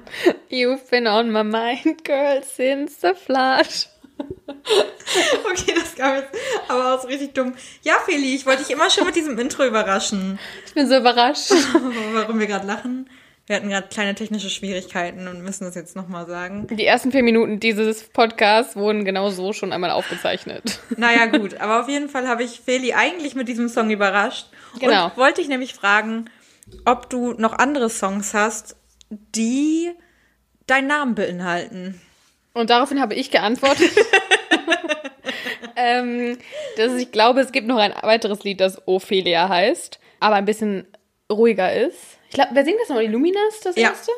You've been on my mind, girl, since the flood. Okay, das kam jetzt aber auch so richtig dumm. Ja, Feli, ich wollte dich immer schon mit diesem Intro überraschen. Ich bin so überrascht. Warum wir gerade lachen? Wir hatten gerade kleine technische Schwierigkeiten und müssen das jetzt nochmal sagen. Die ersten vier Minuten dieses Podcasts wurden genau so schon einmal aufgezeichnet. Naja, gut, aber auf jeden Fall habe ich Feli eigentlich mit diesem Song überrascht. Genau. Und wollte ich nämlich fragen, ob du noch andere Songs hast, die deinen Namen beinhalten. Und daraufhin habe ich geantwortet, ähm, dass ich glaube, es gibt noch ein weiteres Lied, das Ophelia heißt, aber ein bisschen ruhiger ist. Ich glaube, wer singt das nochmal? Die Luminas, das Ja. erste?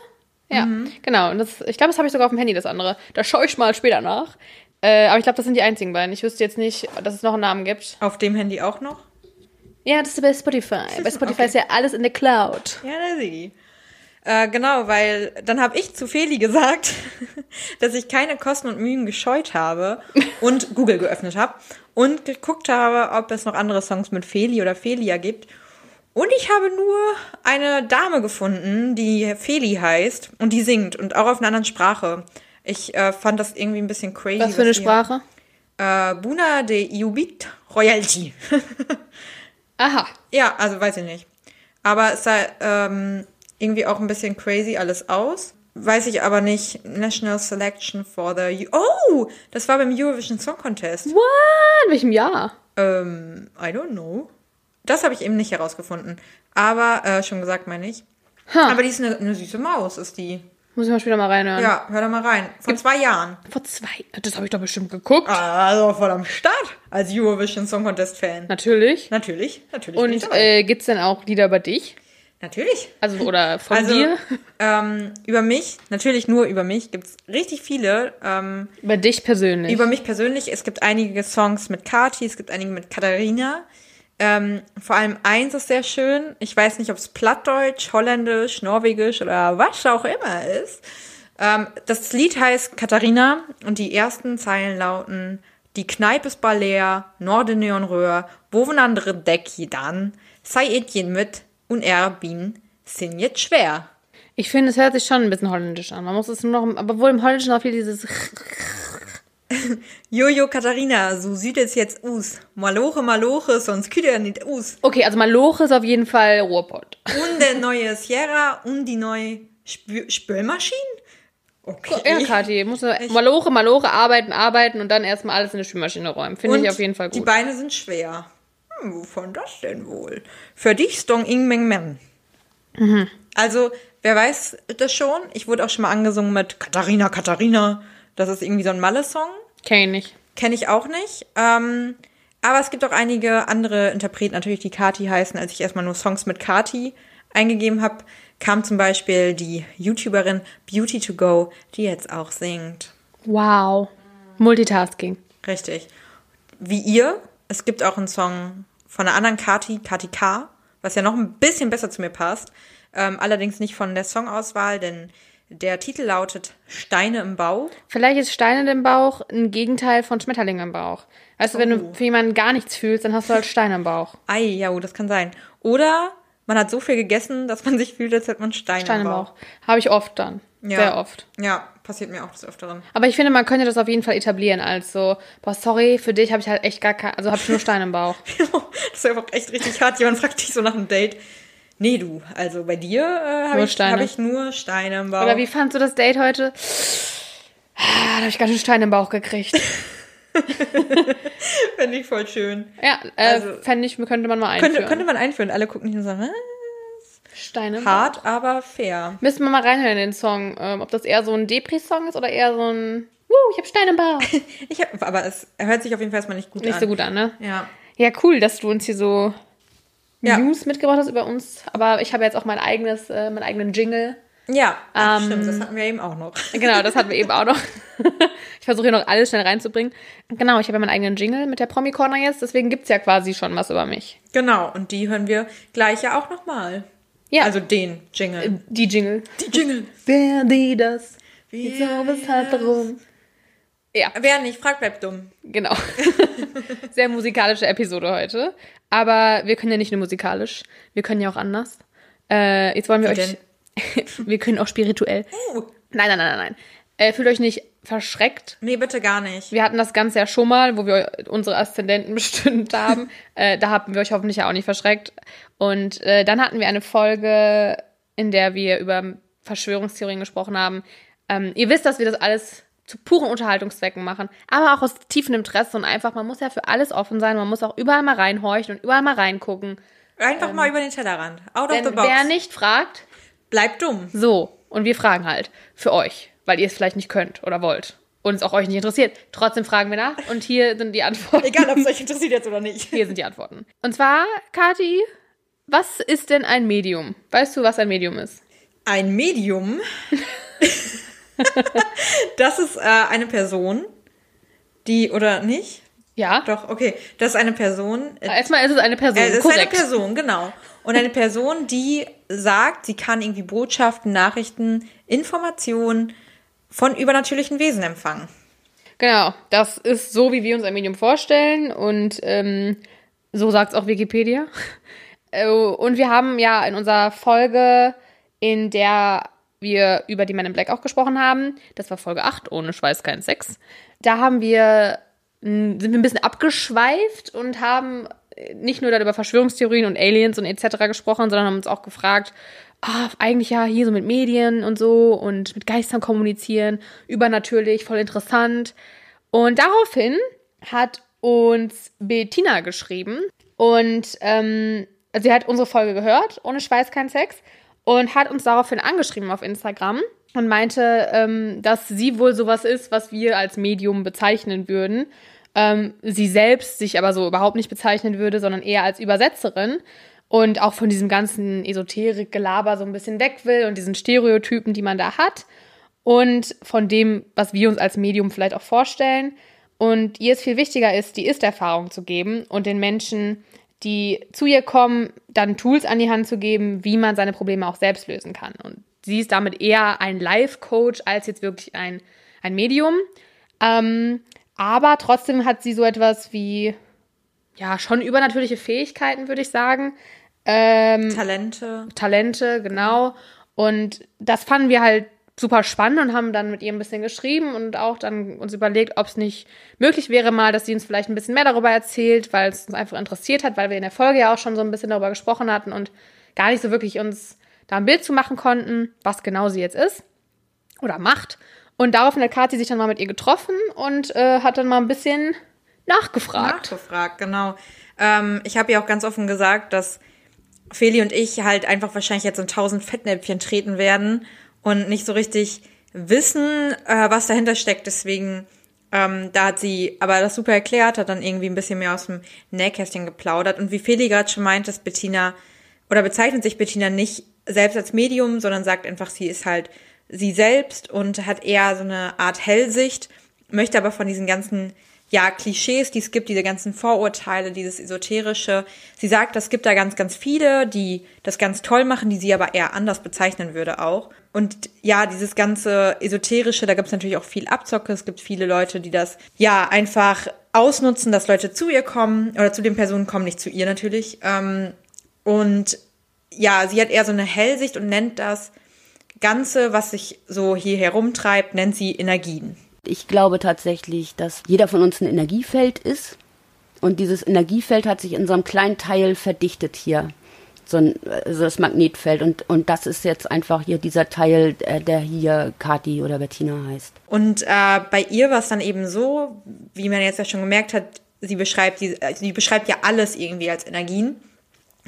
Ja, genau. Und das, ich glaube, das habe ich sogar auf dem Handy, das andere. Da schaue ich mal später nach. Äh, aber ich glaube, das sind die einzigen beiden. Ich wüsste jetzt nicht, dass es noch einen Namen gibt. Auf dem Handy auch noch? Ja, das ist bei Spotify. Bei Spotify Okay. ist ja alles in der Cloud. Ja, da sie. Äh, genau, weil dann habe ich zu Feli gesagt, dass ich keine Kosten und Mühen gescheut habe und Google geöffnet habe und geguckt habe, ob es noch andere Songs mit Feli oder Felia gibt. Und ich habe nur eine Dame gefunden, die Feli heißt und die singt und auch auf einer anderen Sprache. Ich äh, fand das irgendwie ein bisschen crazy. Was für eine Sprache? Äh, Buna de Iubit Royalty. Aha. Ja, also weiß ich nicht. Aber es sah ähm, irgendwie auch ein bisschen crazy alles aus. Weiß ich aber nicht. National Selection for the... Oh, das war beim Eurovision Song Contest. What? In welchem Jahr? Ähm, I don't know. Das habe ich eben nicht herausgefunden. Aber, äh, schon gesagt, meine ich. Ha. Aber die ist eine, eine süße Maus, ist die. Muss ich mal später mal reinhören. Ja, hör da mal rein. Vor zwei Jahren. Vor zwei. Das habe ich doch bestimmt geguckt. Also voll am Start als Eurovision Song Contest Fan. Natürlich. Natürlich, natürlich. Und äh, gibt's denn auch Lieder über dich? Natürlich. Also, oder von Also, dir? ähm, über mich, natürlich nur über mich, gibt's richtig viele. Ähm, Über dich persönlich. über mich persönlich, es gibt einige Songs mit Kati, es gibt einige mit Katharina. Ähm, vor allem eins ist sehr schön. Ich weiß nicht, ob es Plattdeutsch, Holländisch, Norwegisch oder was auch immer ist. Ähm, das Lied heißt Katharina und die ersten Zeilen lauten Die Kneipe ist bald leer, Norden Neonröhr, wo von andere Deck dann, sei Etjen mit und er bin, sind jetzt schwer. ich finde, es hört sich schon ein bisschen holländisch an. Man muss es nur noch, aber wohl im Holländischen auch viel dieses. Jojo Katharina, so sieht es jetzt aus. Maloche, Maloche, sonst küht er nicht aus. Okay, also Maloche ist auf jeden Fall Ruhrpott. Und der neue Sierra und die neue Spül Spülmaschine? Okay. Ja, Kathi, muss Maloche, Maloche, arbeiten, arbeiten und dann erstmal alles in die Spülmaschine räumen. Finde ich auf jeden Fall Die gut. Beine sind schwer. Hm, wovon das denn wohl? Für dich Stong Ing Meng Men. Mhm. Also, wer weiß das schon? Ich wurde auch schon mal angesungen mit Katharina, Katharina. Das ist irgendwie so ein Malle-Song. Kenn ich nicht. Kenne ich auch nicht. Ähm, aber es gibt auch einige andere Interpreten, natürlich die Kati heißen. Als ich erstmal nur Songs mit Kati eingegeben habe, kam zum Beispiel die YouTuberin Beauty to Go, die jetzt auch singt. Wow. Multitasking. Richtig. Wie ihr. Es gibt auch einen Song von einer anderen Kati, Kati K, was ja noch ein bisschen besser zu mir passt. Ähm, allerdings nicht von der Songauswahl, denn der Titel lautet Steine im Bauch. Vielleicht ist Steine im Bauch ein Gegenteil von Schmetterling im Bauch. Weißt du, wenn du für jemanden gar nichts fühlst, dann hast du halt Steine im Bauch. Ei, ja, oh, das kann sein. Oder man hat so viel gegessen, dass man sich fühlt, als hätte man Steine, Steine im im Bauch. Bauch. Habe ich oft dann. Ja. Sehr oft. Ja, passiert mir auch des Öfteren. Aber ich finde, man könnte das auf jeden Fall etablieren als so, boah, sorry, für dich habe ich halt echt gar kein, also habe ich nur Steine im Bauch. das ist einfach echt richtig hart. Jemand fragt dich so nach einem Date. Nee, du, also bei dir äh, habe ich, hab ich nur Steine im Bauch. Oder wie fandst du das Date heute? Ah, Da habe ich ganz schön Steine im Bauch gekriegt. Fände ich voll schön. Ja, äh, Also- fände ich, könnte man mal einführen. Könnte, könnte man einführen. Alle gucken nicht und sagen? Steine hart, aber fair. Müssen wir mal reinhören in den Song, ähm, ob das eher so ein Depri-Song ist oder eher so ein, wuh, ich habe Steine im Bauch. Ich hab, aber es hört sich auf jeden Fall erstmal nicht gut Nicht an. so gut an, ne? Ja. Ja, cool, dass du uns hier so Ja. News mitgebracht hast über uns. Aber ich habe jetzt auch mein eigenes, äh, meinen eigenen Jingle. Ja, ach, Ähm, stimmt, das hatten wir eben auch noch. Genau, das hatten wir eben auch noch. ich versuche hier noch alles schnell reinzubringen. Genau, ich habe ja meinen eigenen Jingle mit der Promi-Corner jetzt, deswegen gibt's ja quasi schon was über mich. Genau, und die hören wir gleich ja auch nochmal. Ja, Also den Jingle. die Jingle. Die Jingle. Wer die das? Wer Wieso, weshalb, warum? Ja, Wer nicht fragt, bleibt dumm. genau. Sehr musikalische Episode heute. Aber wir können ja nicht nur musikalisch, wir können ja auch anders. Äh, jetzt wollen wir Wie euch. wir können auch spirituell. Uh. Nein, nein, nein, nein, nein. Äh, fühlt euch nicht verschreckt. Nee, bitte gar nicht. Wir hatten das Ganze ja schon mal, wo wir unsere Aszendenten bestimmt haben. äh, da haben wir euch hoffentlich ja auch nicht verschreckt. Und äh, dann hatten wir eine Folge, in der wir über Verschwörungstheorien gesprochen haben. Ähm, ihr wisst, dass wir das alles zu puren Unterhaltungszwecken machen, aber auch aus tiefem Interesse und einfach, man muss ja für alles offen sein, man muss auch überall mal reinhorchen und überall mal reingucken. Einfach mal über den Tellerrand. Out of the box. wer nicht fragt, Bleibt dumm. so. Und wir fragen halt für euch, weil ihr es vielleicht nicht könnt oder wollt und es auch euch nicht interessiert. Trotzdem fragen wir nach und hier sind die Antworten. Egal, ob es euch interessiert jetzt oder nicht. Hier sind die Antworten. Und zwar, Kati, was ist denn ein Medium? Weißt du, was ein Medium ist? Ein Medium. das ist äh, eine Person, die, oder nicht? Ja. Doch, okay. Das ist eine Person. Äh, Erstmal ist es eine Person. es ist korrekt. eine Person, genau. Und eine Person, die sagt, sie kann irgendwie Botschaften, Nachrichten, Informationen von übernatürlichen Wesen empfangen. Genau, das ist so, wie wir uns ein Medium vorstellen und ähm, so sagt es auch Wikipedia. Äh, und wir haben ja in unserer Folge, in der wir über die Men in Black auch gesprochen haben, das war Folge 8, ohne Schweiß kein Sex, da haben wir, sind wir ein bisschen abgeschweift und haben äh, nicht nur darüber Verschwörungstheorien und Aliens und etc. gesprochen, sondern haben uns auch gefragt, ah, eigentlich ja hier so mit Medien und so und mit Geistern kommunizieren, übernatürlich, voll interessant. Und daraufhin hat uns Bettina geschrieben und ähm, sie hat unsere Folge gehört, ohne Schweiß kein Sex, und hat uns daraufhin angeschrieben auf Instagram und meinte, ähm, dass sie wohl sowas ist, was wir als Medium bezeichnen würden. Ähm, sie selbst sich aber so überhaupt nicht bezeichnen würde, sondern eher als Übersetzerin und auch von diesem ganzen Esoterik-Gelaber so ein bisschen weg will und diesen Stereotypen, die man da hat und von dem, was wir uns als Medium vielleicht auch vorstellen. Und ihr es viel wichtiger ist, die Ist-Erfahrung zu geben und den Menschen, die zu ihr kommen, dann Tools an die Hand zu geben, wie man seine Probleme auch selbst lösen kann. Und sie ist damit eher ein Life-Coach als jetzt wirklich ein, ein Medium. Ähm, aber trotzdem hat sie so etwas wie, ja, schon übernatürliche Fähigkeiten, würde ich sagen. Ähm, Talente. Talente, genau. Und das fanden wir halt super spannend und haben dann mit ihr ein bisschen geschrieben und auch dann uns überlegt, ob es nicht möglich wäre mal, dass sie uns vielleicht ein bisschen mehr darüber erzählt, weil es uns einfach interessiert hat, weil wir in der Folge ja auch schon so ein bisschen darüber gesprochen hatten und gar nicht so wirklich uns da ein Bild zu machen konnten, was genau sie jetzt ist oder macht. Und daraufhin hat Kathi sich dann mal mit ihr getroffen und äh, hat dann mal ein bisschen nachgefragt. Nachgefragt, genau. Ähm, ich habe ja auch ganz offen gesagt, dass Feli und ich halt einfach wahrscheinlich jetzt in tausend Fettnäpfchen treten werden und nicht so richtig wissen, äh, was dahinter steckt. Deswegen, ähm, da hat sie aber das super erklärt, hat dann irgendwie ein bisschen mehr aus dem Nähkästchen geplaudert. Und wie Feli gerade schon meint, ist Bettina, oder bezeichnet sich Bettina nicht selbst als Medium, sondern sagt einfach, sie ist halt sie selbst und hat eher so eine Art Hellsicht, möchte aber von diesen ganzen ja, Klischees, die es gibt, diese ganzen Vorurteile, dieses Esoterische. Sie sagt, es gibt da ganz, ganz viele, die das ganz toll machen, die sie aber eher anders bezeichnen würde auch. Und ja, dieses ganze Esoterische, da gibt es natürlich auch viel Abzocke. Es gibt viele Leute, die das ja einfach ausnutzen, dass Leute zu ihr kommen oder zu den Personen kommen, nicht zu ihr natürlich. Ähm, und ja, sie hat eher so eine Hellsicht und nennt das Ganze, was sich so hier herumtreibt, nennt sie Energien. Ich glaube tatsächlich, dass jeder von uns ein Energiefeld ist. Und dieses Energiefeld hat sich in so einem kleinen Teil verdichtet hier. So ein, also das Magnetfeld. Und, und das ist jetzt einfach hier dieser Teil, äh, der hier Kati oder Bettina heißt. Und äh, bei ihr war es dann eben so, wie man jetzt ja schon gemerkt hat, sie beschreibt, die, also sie beschreibt ja alles irgendwie als Energien.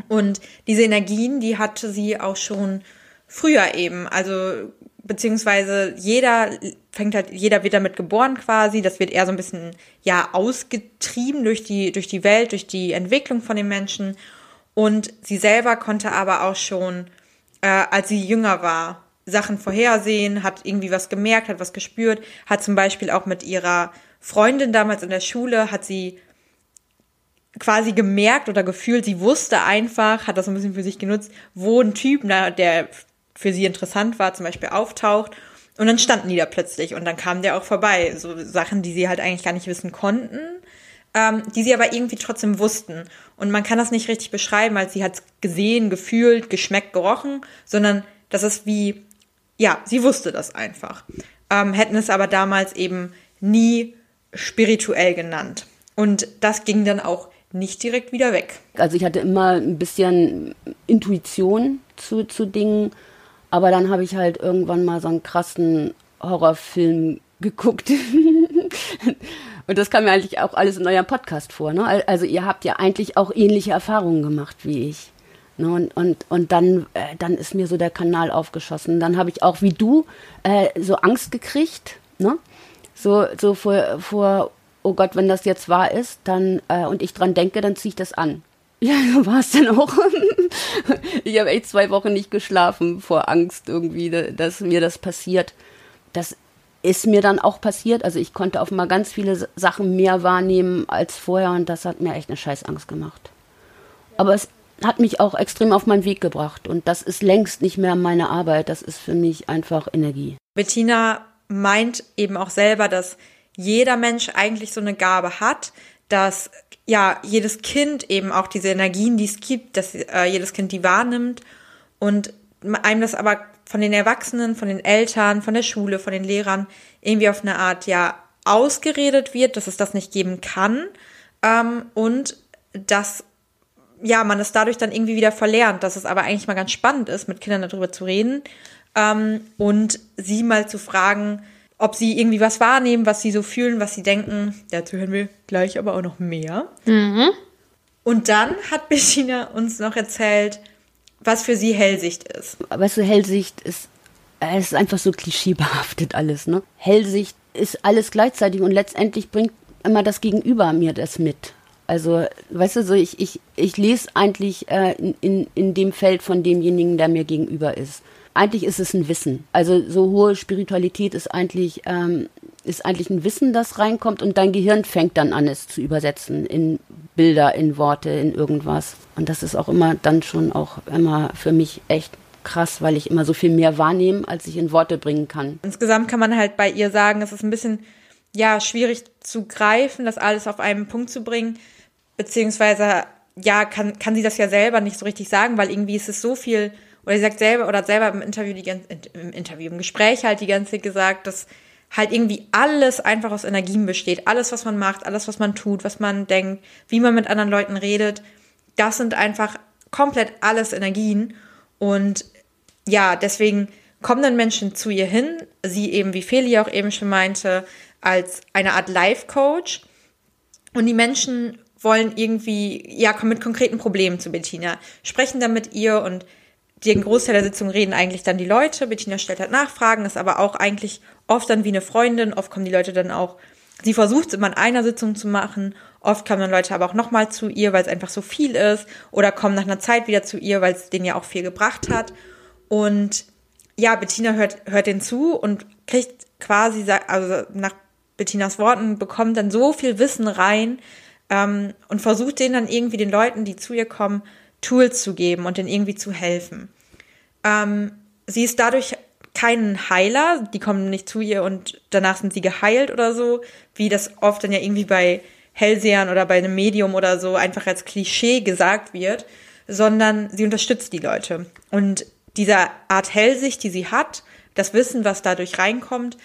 Und diese Energien, die hatte sie auch schon früher eben. Also beziehungsweise jeder fängt halt, jeder wird damit geboren quasi. Das wird eher so ein bisschen ja ausgetrieben durch die, durch die Welt, durch die Entwicklung von den Menschen. Und sie selber konnte aber auch schon, äh, als sie jünger war, Sachen vorhersehen, hat irgendwie was gemerkt, hat was gespürt, hat zum Beispiel auch mit ihrer Freundin damals in der Schule, hat sie quasi gemerkt oder gefühlt, sie wusste einfach, hat das ein bisschen für sich genutzt, wo ein Typ, der für sie interessant war, zum Beispiel auftaucht. Und dann standen die da plötzlich und dann kam der auch vorbei. So Sachen, die sie halt eigentlich gar nicht wissen konnten, ähm, die sie aber irgendwie trotzdem wussten. Und man kann das nicht richtig beschreiben, als sie hat gesehen, gefühlt, geschmeckt, gerochen, sondern Das ist wie, ja, sie wusste das einfach. Ähm, hätten es aber damals eben nie spirituell genannt. Und das ging dann auch nicht direkt wieder weg. Also ich hatte immer ein bisschen Intuition zu, zu Dingen, aber dann habe ich halt irgendwann mal so einen krassen Horrorfilm geguckt. Und das kam mir eigentlich auch alles in eurem Podcast vor. Ne? Also ihr habt ja eigentlich auch ähnliche Erfahrungen gemacht wie ich. Ne? Und, und, und dann, äh, dann ist mir so der Kanal aufgeschossen. Dann habe ich auch wie du äh, so Angst gekriegt. Ne? So, so vor, vor, oh Gott, wenn das jetzt wahr ist, dann äh, und ich dran denke, dann ziehe ich das an. Ja, so war es dann auch. ich habe echt zwei Wochen nicht geschlafen vor Angst irgendwie, dass mir das passiert. Das ist mir dann auch passiert. Also ich konnte auf mal ganz viele Sachen mehr wahrnehmen als vorher und das hat mir echt eine Scheißangst gemacht. Aber es hat mich auch extrem auf meinen Weg gebracht und das ist längst nicht mehr meine Arbeit. Das ist für mich einfach Energie. Bettina meint eben auch selber, dass jeder Mensch eigentlich so eine Gabe hat, dass ja jedes Kind eben auch diese Energien, die es gibt, dass äh, jedes Kind die wahrnimmt und einem das aber von den Erwachsenen, von den Eltern, von der Schule, von den Lehrern irgendwie auf eine Art ja ausgeredet wird, dass es das nicht geben kann ähm, und dass ja man es dadurch dann irgendwie wieder verlernt, dass es aber eigentlich mal ganz spannend ist, mit Kindern darüber zu reden ähm, und sie mal zu fragen, ob sie irgendwie was wahrnehmen, was sie so fühlen, was sie denken. Dazu hören wir gleich aber auch noch mehr. Mhm. Und dann hat Bettina uns noch erzählt, was für sie Hellsicht ist. Weißt du, Hellsicht ist, es ist einfach so klischeebehaftet alles, ne? Hellsicht ist alles gleichzeitig und letztendlich bringt immer das Gegenüber mir das mit. Also, weißt du, so ich, ich, ich lese eigentlich äh, in, in, dem Feld von demjenigen, der mir gegenüber ist. Eigentlich ist es ein Wissen. Also so hohe Spiritualität ist eigentlich, ähm, ist eigentlich ein Wissen, das reinkommt und dein Gehirn fängt dann an, es zu übersetzen in Bilder, in Worte, in irgendwas. Und das ist auch immer dann schon auch immer für mich echt krass, weil ich immer so viel mehr wahrnehme, als ich in Worte bringen kann. Insgesamt kann man halt bei ihr sagen, es ist ein bisschen ja schwierig zu greifen, das alles auf einen Punkt zu bringen, beziehungsweise ja kann kann sie das ja selber nicht so richtig sagen, weil irgendwie ist es so viel oder sie sagt selber oder hat selber im Interview die im Interview im Gespräch halt die ganze Zeit gesagt, dass halt irgendwie alles einfach aus Energien besteht. Alles, was man macht, alles, was man tut, was man denkt, wie man mit anderen Leuten redet, das sind einfach komplett alles Energien. Und ja, deswegen kommen dann Menschen zu ihr hin, sie eben, wie Feli auch eben schon meinte, als eine Art Life-Coach. Und die Menschen wollen irgendwie, ja, kommen mit konkreten Problemen zu Bettina, sprechen dann mit ihr und den Großteil der Sitzung reden eigentlich dann die Leute. Bettina stellt halt Nachfragen, ist aber auch eigentlich oft dann wie eine Freundin. Oft kommen die Leute dann auch, sie versucht es immer in einer Sitzung zu machen. Oft kommen dann Leute aber auch nochmal zu ihr, weil es einfach so viel ist. Oder kommen nach einer Zeit wieder zu ihr, weil es denen ja auch viel gebracht hat. Und ja, Bettina hört, hört den zu und kriegt quasi, also nach Bettinas Worten, bekommt dann so viel Wissen rein ähm, und versucht denen dann irgendwie den Leuten, die zu ihr kommen, Tools zu geben und denen irgendwie zu helfen. Ähm, sie ist dadurch kein Heiler, die kommen nicht zu ihr und danach sind sie geheilt oder so, wie das oft dann ja irgendwie bei Hellsehern oder bei einem Medium oder so einfach als Klischee gesagt wird, sondern sie unterstützt die Leute. Und diese Art Hellsicht, die sie hat, das Wissen, was dadurch reinkommt,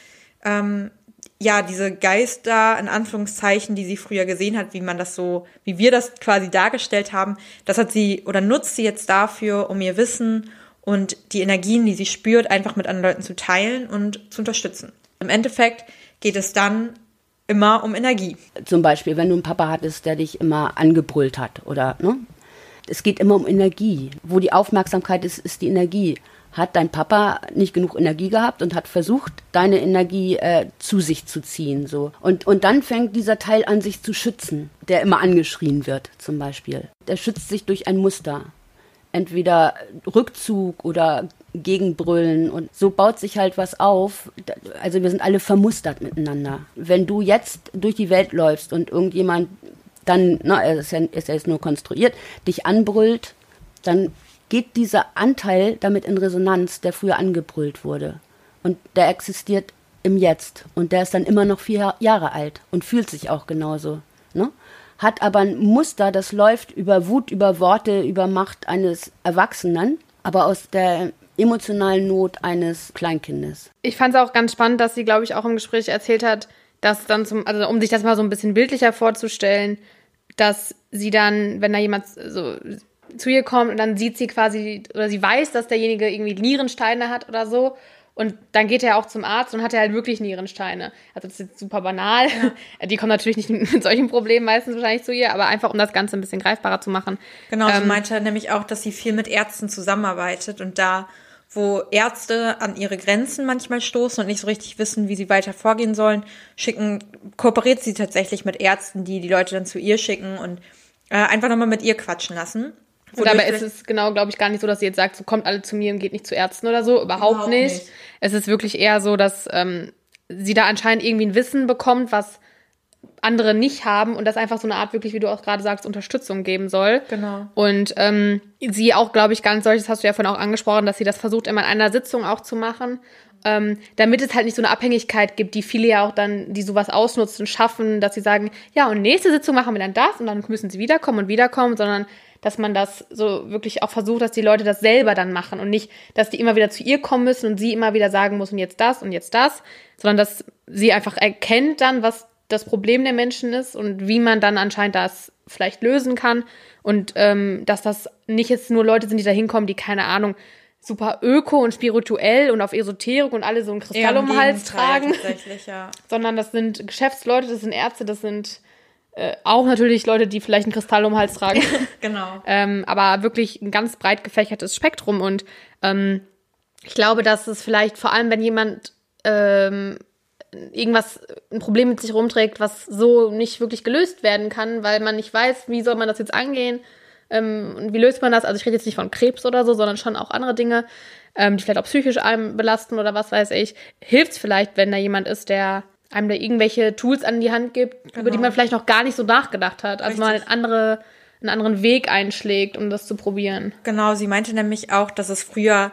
ähm, ja, diese Geister, in Anführungszeichen, die sie früher gesehen hat, wie man das so, wie wir das quasi dargestellt haben, das hat sie oder nutzt sie jetzt dafür, um ihr Wissen und die Energien, die sie spürt, einfach mit anderen Leuten zu teilen und zu unterstützen. Im Endeffekt geht es dann immer um Energie. Zum Beispiel, wenn du einen Papa hattest, der dich immer angebrüllt hat oder, ne? Es geht immer um Energie. Wo die Aufmerksamkeit ist, ist die Energie hat dein Papa nicht genug Energie gehabt und hat versucht, deine Energie äh, zu sich zu ziehen. So. Und, und dann fängt dieser Teil an, sich zu schützen, der immer angeschrien wird, zum Beispiel. Der schützt sich durch ein Muster. Entweder Rückzug oder Gegenbrüllen und so baut sich halt was auf. Also wir sind alle vermustert miteinander. Wenn du jetzt durch die Welt läufst und irgendjemand dann, na, er ist ja, ist ja jetzt nur konstruiert, dich anbrüllt, dann geht dieser Anteil damit in Resonanz, der früher angebrüllt wurde. Und der existiert im Jetzt. Und der ist dann immer noch vier Jahre alt und fühlt sich auch genauso. Ne? Hat aber ein Muster, das läuft über Wut, über Worte, über Macht eines Erwachsenen. Aber aus der emotionalen Not eines Kleinkindes. Ich fand es auch ganz spannend, dass sie, glaube ich, auch im Gespräch erzählt hat, dass dann zum, also um sich das mal so ein bisschen bildlicher vorzustellen, dass sie dann, wenn da jemand so zu ihr kommt und dann sieht sie quasi, oder sie weiß, dass derjenige irgendwie Nierensteine hat oder so. Und dann geht er auch zum Arzt und hat er halt wirklich Nierensteine. Also das ist jetzt super banal. Ja. Die kommen natürlich nicht mit solchen Problemen meistens wahrscheinlich zu ihr, aber einfach um das Ganze ein bisschen greifbarer zu machen. Genau, sie ähm, meinte nämlich auch, dass sie viel mit Ärzten zusammenarbeitet und da, wo Ärzte an ihre Grenzen manchmal stoßen und nicht so richtig wissen, wie sie weiter vorgehen sollen, schicken, kooperiert sie tatsächlich mit Ärzten, die die Leute dann zu ihr schicken und äh, einfach nochmal mit ihr quatschen lassen. Und dabei ist es genau, glaube ich, gar nicht so, dass sie jetzt sagt, so kommt alle zu mir und geht nicht zu Ärzten oder so. Überhaupt, Überhaupt nicht. nicht. Es ist wirklich eher so, dass ähm, sie da anscheinend irgendwie ein Wissen bekommt, was andere nicht haben und das einfach so eine Art wirklich, wie du auch gerade sagst, Unterstützung geben soll. Genau. Und ähm, sie auch, glaube ich, ganz solches hast du ja vorhin auch angesprochen, dass sie das versucht, immer in einer Sitzung auch zu machen. Ähm, damit es halt nicht so eine Abhängigkeit gibt, die viele ja auch dann, die sowas ausnutzen, schaffen, dass sie sagen, ja, und nächste Sitzung machen wir dann das und dann müssen sie wiederkommen und wiederkommen, sondern dass man das so wirklich auch versucht, dass die Leute das selber dann machen und nicht, dass die immer wieder zu ihr kommen müssen und sie immer wieder sagen muss und jetzt das und jetzt das, sondern dass sie einfach erkennt dann, was das Problem der Menschen ist und wie man dann anscheinend das vielleicht lösen kann und ähm, dass das nicht jetzt nur Leute sind, die da hinkommen, die keine Ahnung super öko und spirituell und auf Esoterik und alle so einen Kristall um den Hals tragen, ja. sondern das sind Geschäftsleute, das sind Ärzte, das sind äh, auch natürlich Leute, die vielleicht einen Kristall um den Hals tragen. genau. Ähm, aber wirklich ein ganz breit gefächertes Spektrum. Und ähm, ich glaube, dass es vielleicht vor allem, wenn jemand ähm, irgendwas, ein Problem mit sich rumträgt, was so nicht wirklich gelöst werden kann, weil man nicht weiß, wie soll man das jetzt angehen ähm, und wie löst man das. Also ich rede jetzt nicht von Krebs oder so, sondern schon auch andere Dinge, ähm, die vielleicht auch psychisch einem belasten oder was weiß ich. Hilft es vielleicht, wenn da jemand ist, der einem da irgendwelche Tools an die Hand gibt, genau. über die genau. man vielleicht noch gar nicht so nachgedacht hat. Also Richtig. mal andere, einen anderen Weg einschlägt, um das zu probieren. Genau, sie meinte nämlich auch, dass es früher,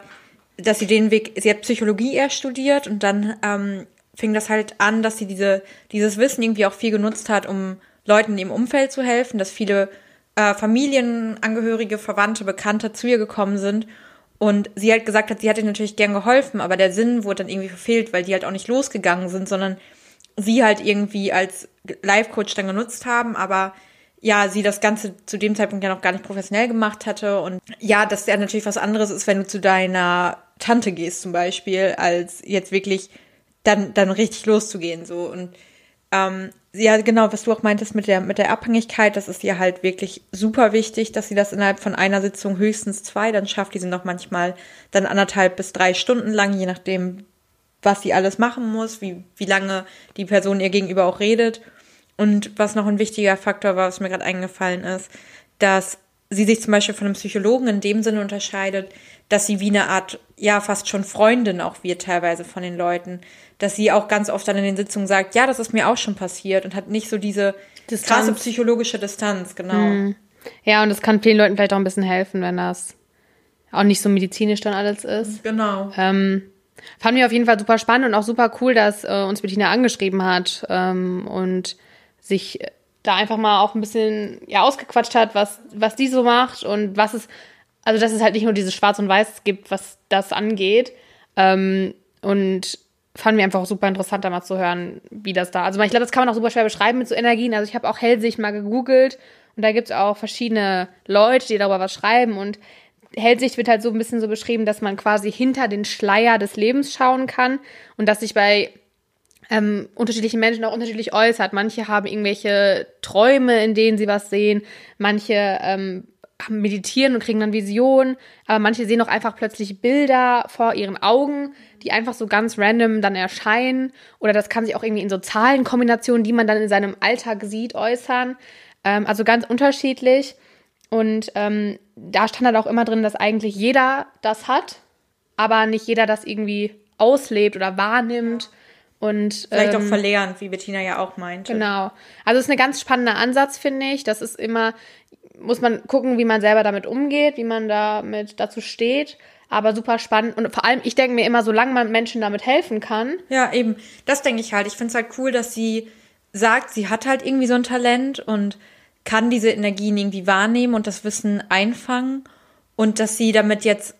dass sie den Weg, sie hat Psychologie erst studiert und dann ähm, fing das halt an, dass sie diese, dieses Wissen irgendwie auch viel genutzt hat, um Leuten in ihrem Umfeld zu helfen, dass viele äh, Familienangehörige, Verwandte, Bekannte zu ihr gekommen sind und sie halt gesagt hat, sie hat ihnen natürlich gern geholfen, aber der Sinn wurde dann irgendwie verfehlt, weil die halt auch nicht losgegangen sind, sondern sie halt irgendwie als Life-Coach dann genutzt haben, aber ja, sie das Ganze zu dem Zeitpunkt ja noch gar nicht professionell gemacht hatte. Und ja, dass ja natürlich was anderes ist, wenn du zu deiner Tante gehst zum Beispiel, als jetzt wirklich dann, dann richtig loszugehen. So. Und ähm, ja, genau, was du auch meintest mit der, mit der Abhängigkeit, das ist ihr halt wirklich super wichtig, dass sie das innerhalb von einer Sitzung höchstens zwei dann schafft. Die sind noch manchmal dann anderthalb bis drei Stunden lang, je nachdem, was sie alles machen muss, wie, wie lange die Person ihr gegenüber auch redet. Und was noch ein wichtiger Faktor war, was mir gerade eingefallen ist, dass sie sich zum Beispiel von einem Psychologen in dem Sinne unterscheidet, dass sie wie eine Art, ja, fast schon Freundin auch wird teilweise von den Leuten. Dass sie auch ganz oft dann in den Sitzungen sagt, ja, das ist mir auch schon passiert und hat nicht so diese Distanz. krasse psychologische Distanz, genau. Mhm. Ja, und das kann vielen Leuten vielleicht auch ein bisschen helfen, wenn das auch nicht so medizinisch dann alles ist. Genau. Ähm, Fanden wir auf jeden Fall super spannend und auch super cool, dass äh, uns Bettina angeschrieben hat ähm, und sich da einfach mal auch ein bisschen ja, ausgequatscht hat, was, was die so macht und was es, also dass es halt nicht nur dieses Schwarz und Weiß gibt, was das angeht. Ähm, und fanden wir einfach super interessant, da mal zu hören, wie das da. Also ich glaube, das kann man auch super schwer beschreiben mit so Energien. Also ich habe auch Hellsicht mal gegoogelt und da gibt es auch verschiedene Leute, die darüber was schreiben und Hellsicht wird halt so ein bisschen so beschrieben, dass man quasi hinter den Schleier des Lebens schauen kann und dass sich bei ähm, unterschiedlichen Menschen auch unterschiedlich äußert. Manche haben irgendwelche Träume, in denen sie was sehen, manche ähm, meditieren und kriegen dann Visionen, aber manche sehen auch einfach plötzlich Bilder vor ihren Augen, die einfach so ganz random dann erscheinen. Oder das kann sich auch irgendwie in so Zahlenkombinationen, die man dann in seinem Alltag sieht, äußern. Ähm, also ganz unterschiedlich. Und ähm, da stand halt auch immer drin, dass eigentlich jeder das hat, aber nicht jeder das irgendwie auslebt oder wahrnimmt. Und, Vielleicht ähm, auch verlernt, wie Bettina ja auch meinte. Genau. Also es ist ein ganz spannender Ansatz, finde ich. Das ist immer, muss man gucken, wie man selber damit umgeht, wie man damit dazu steht. Aber super spannend. Und vor allem, ich denke mir immer, solange man Menschen damit helfen kann. Ja, eben. Das denke ich halt. Ich finde es halt cool, dass sie sagt, sie hat halt irgendwie so ein Talent und kann diese Energien irgendwie wahrnehmen und das Wissen einfangen und dass sie damit jetzt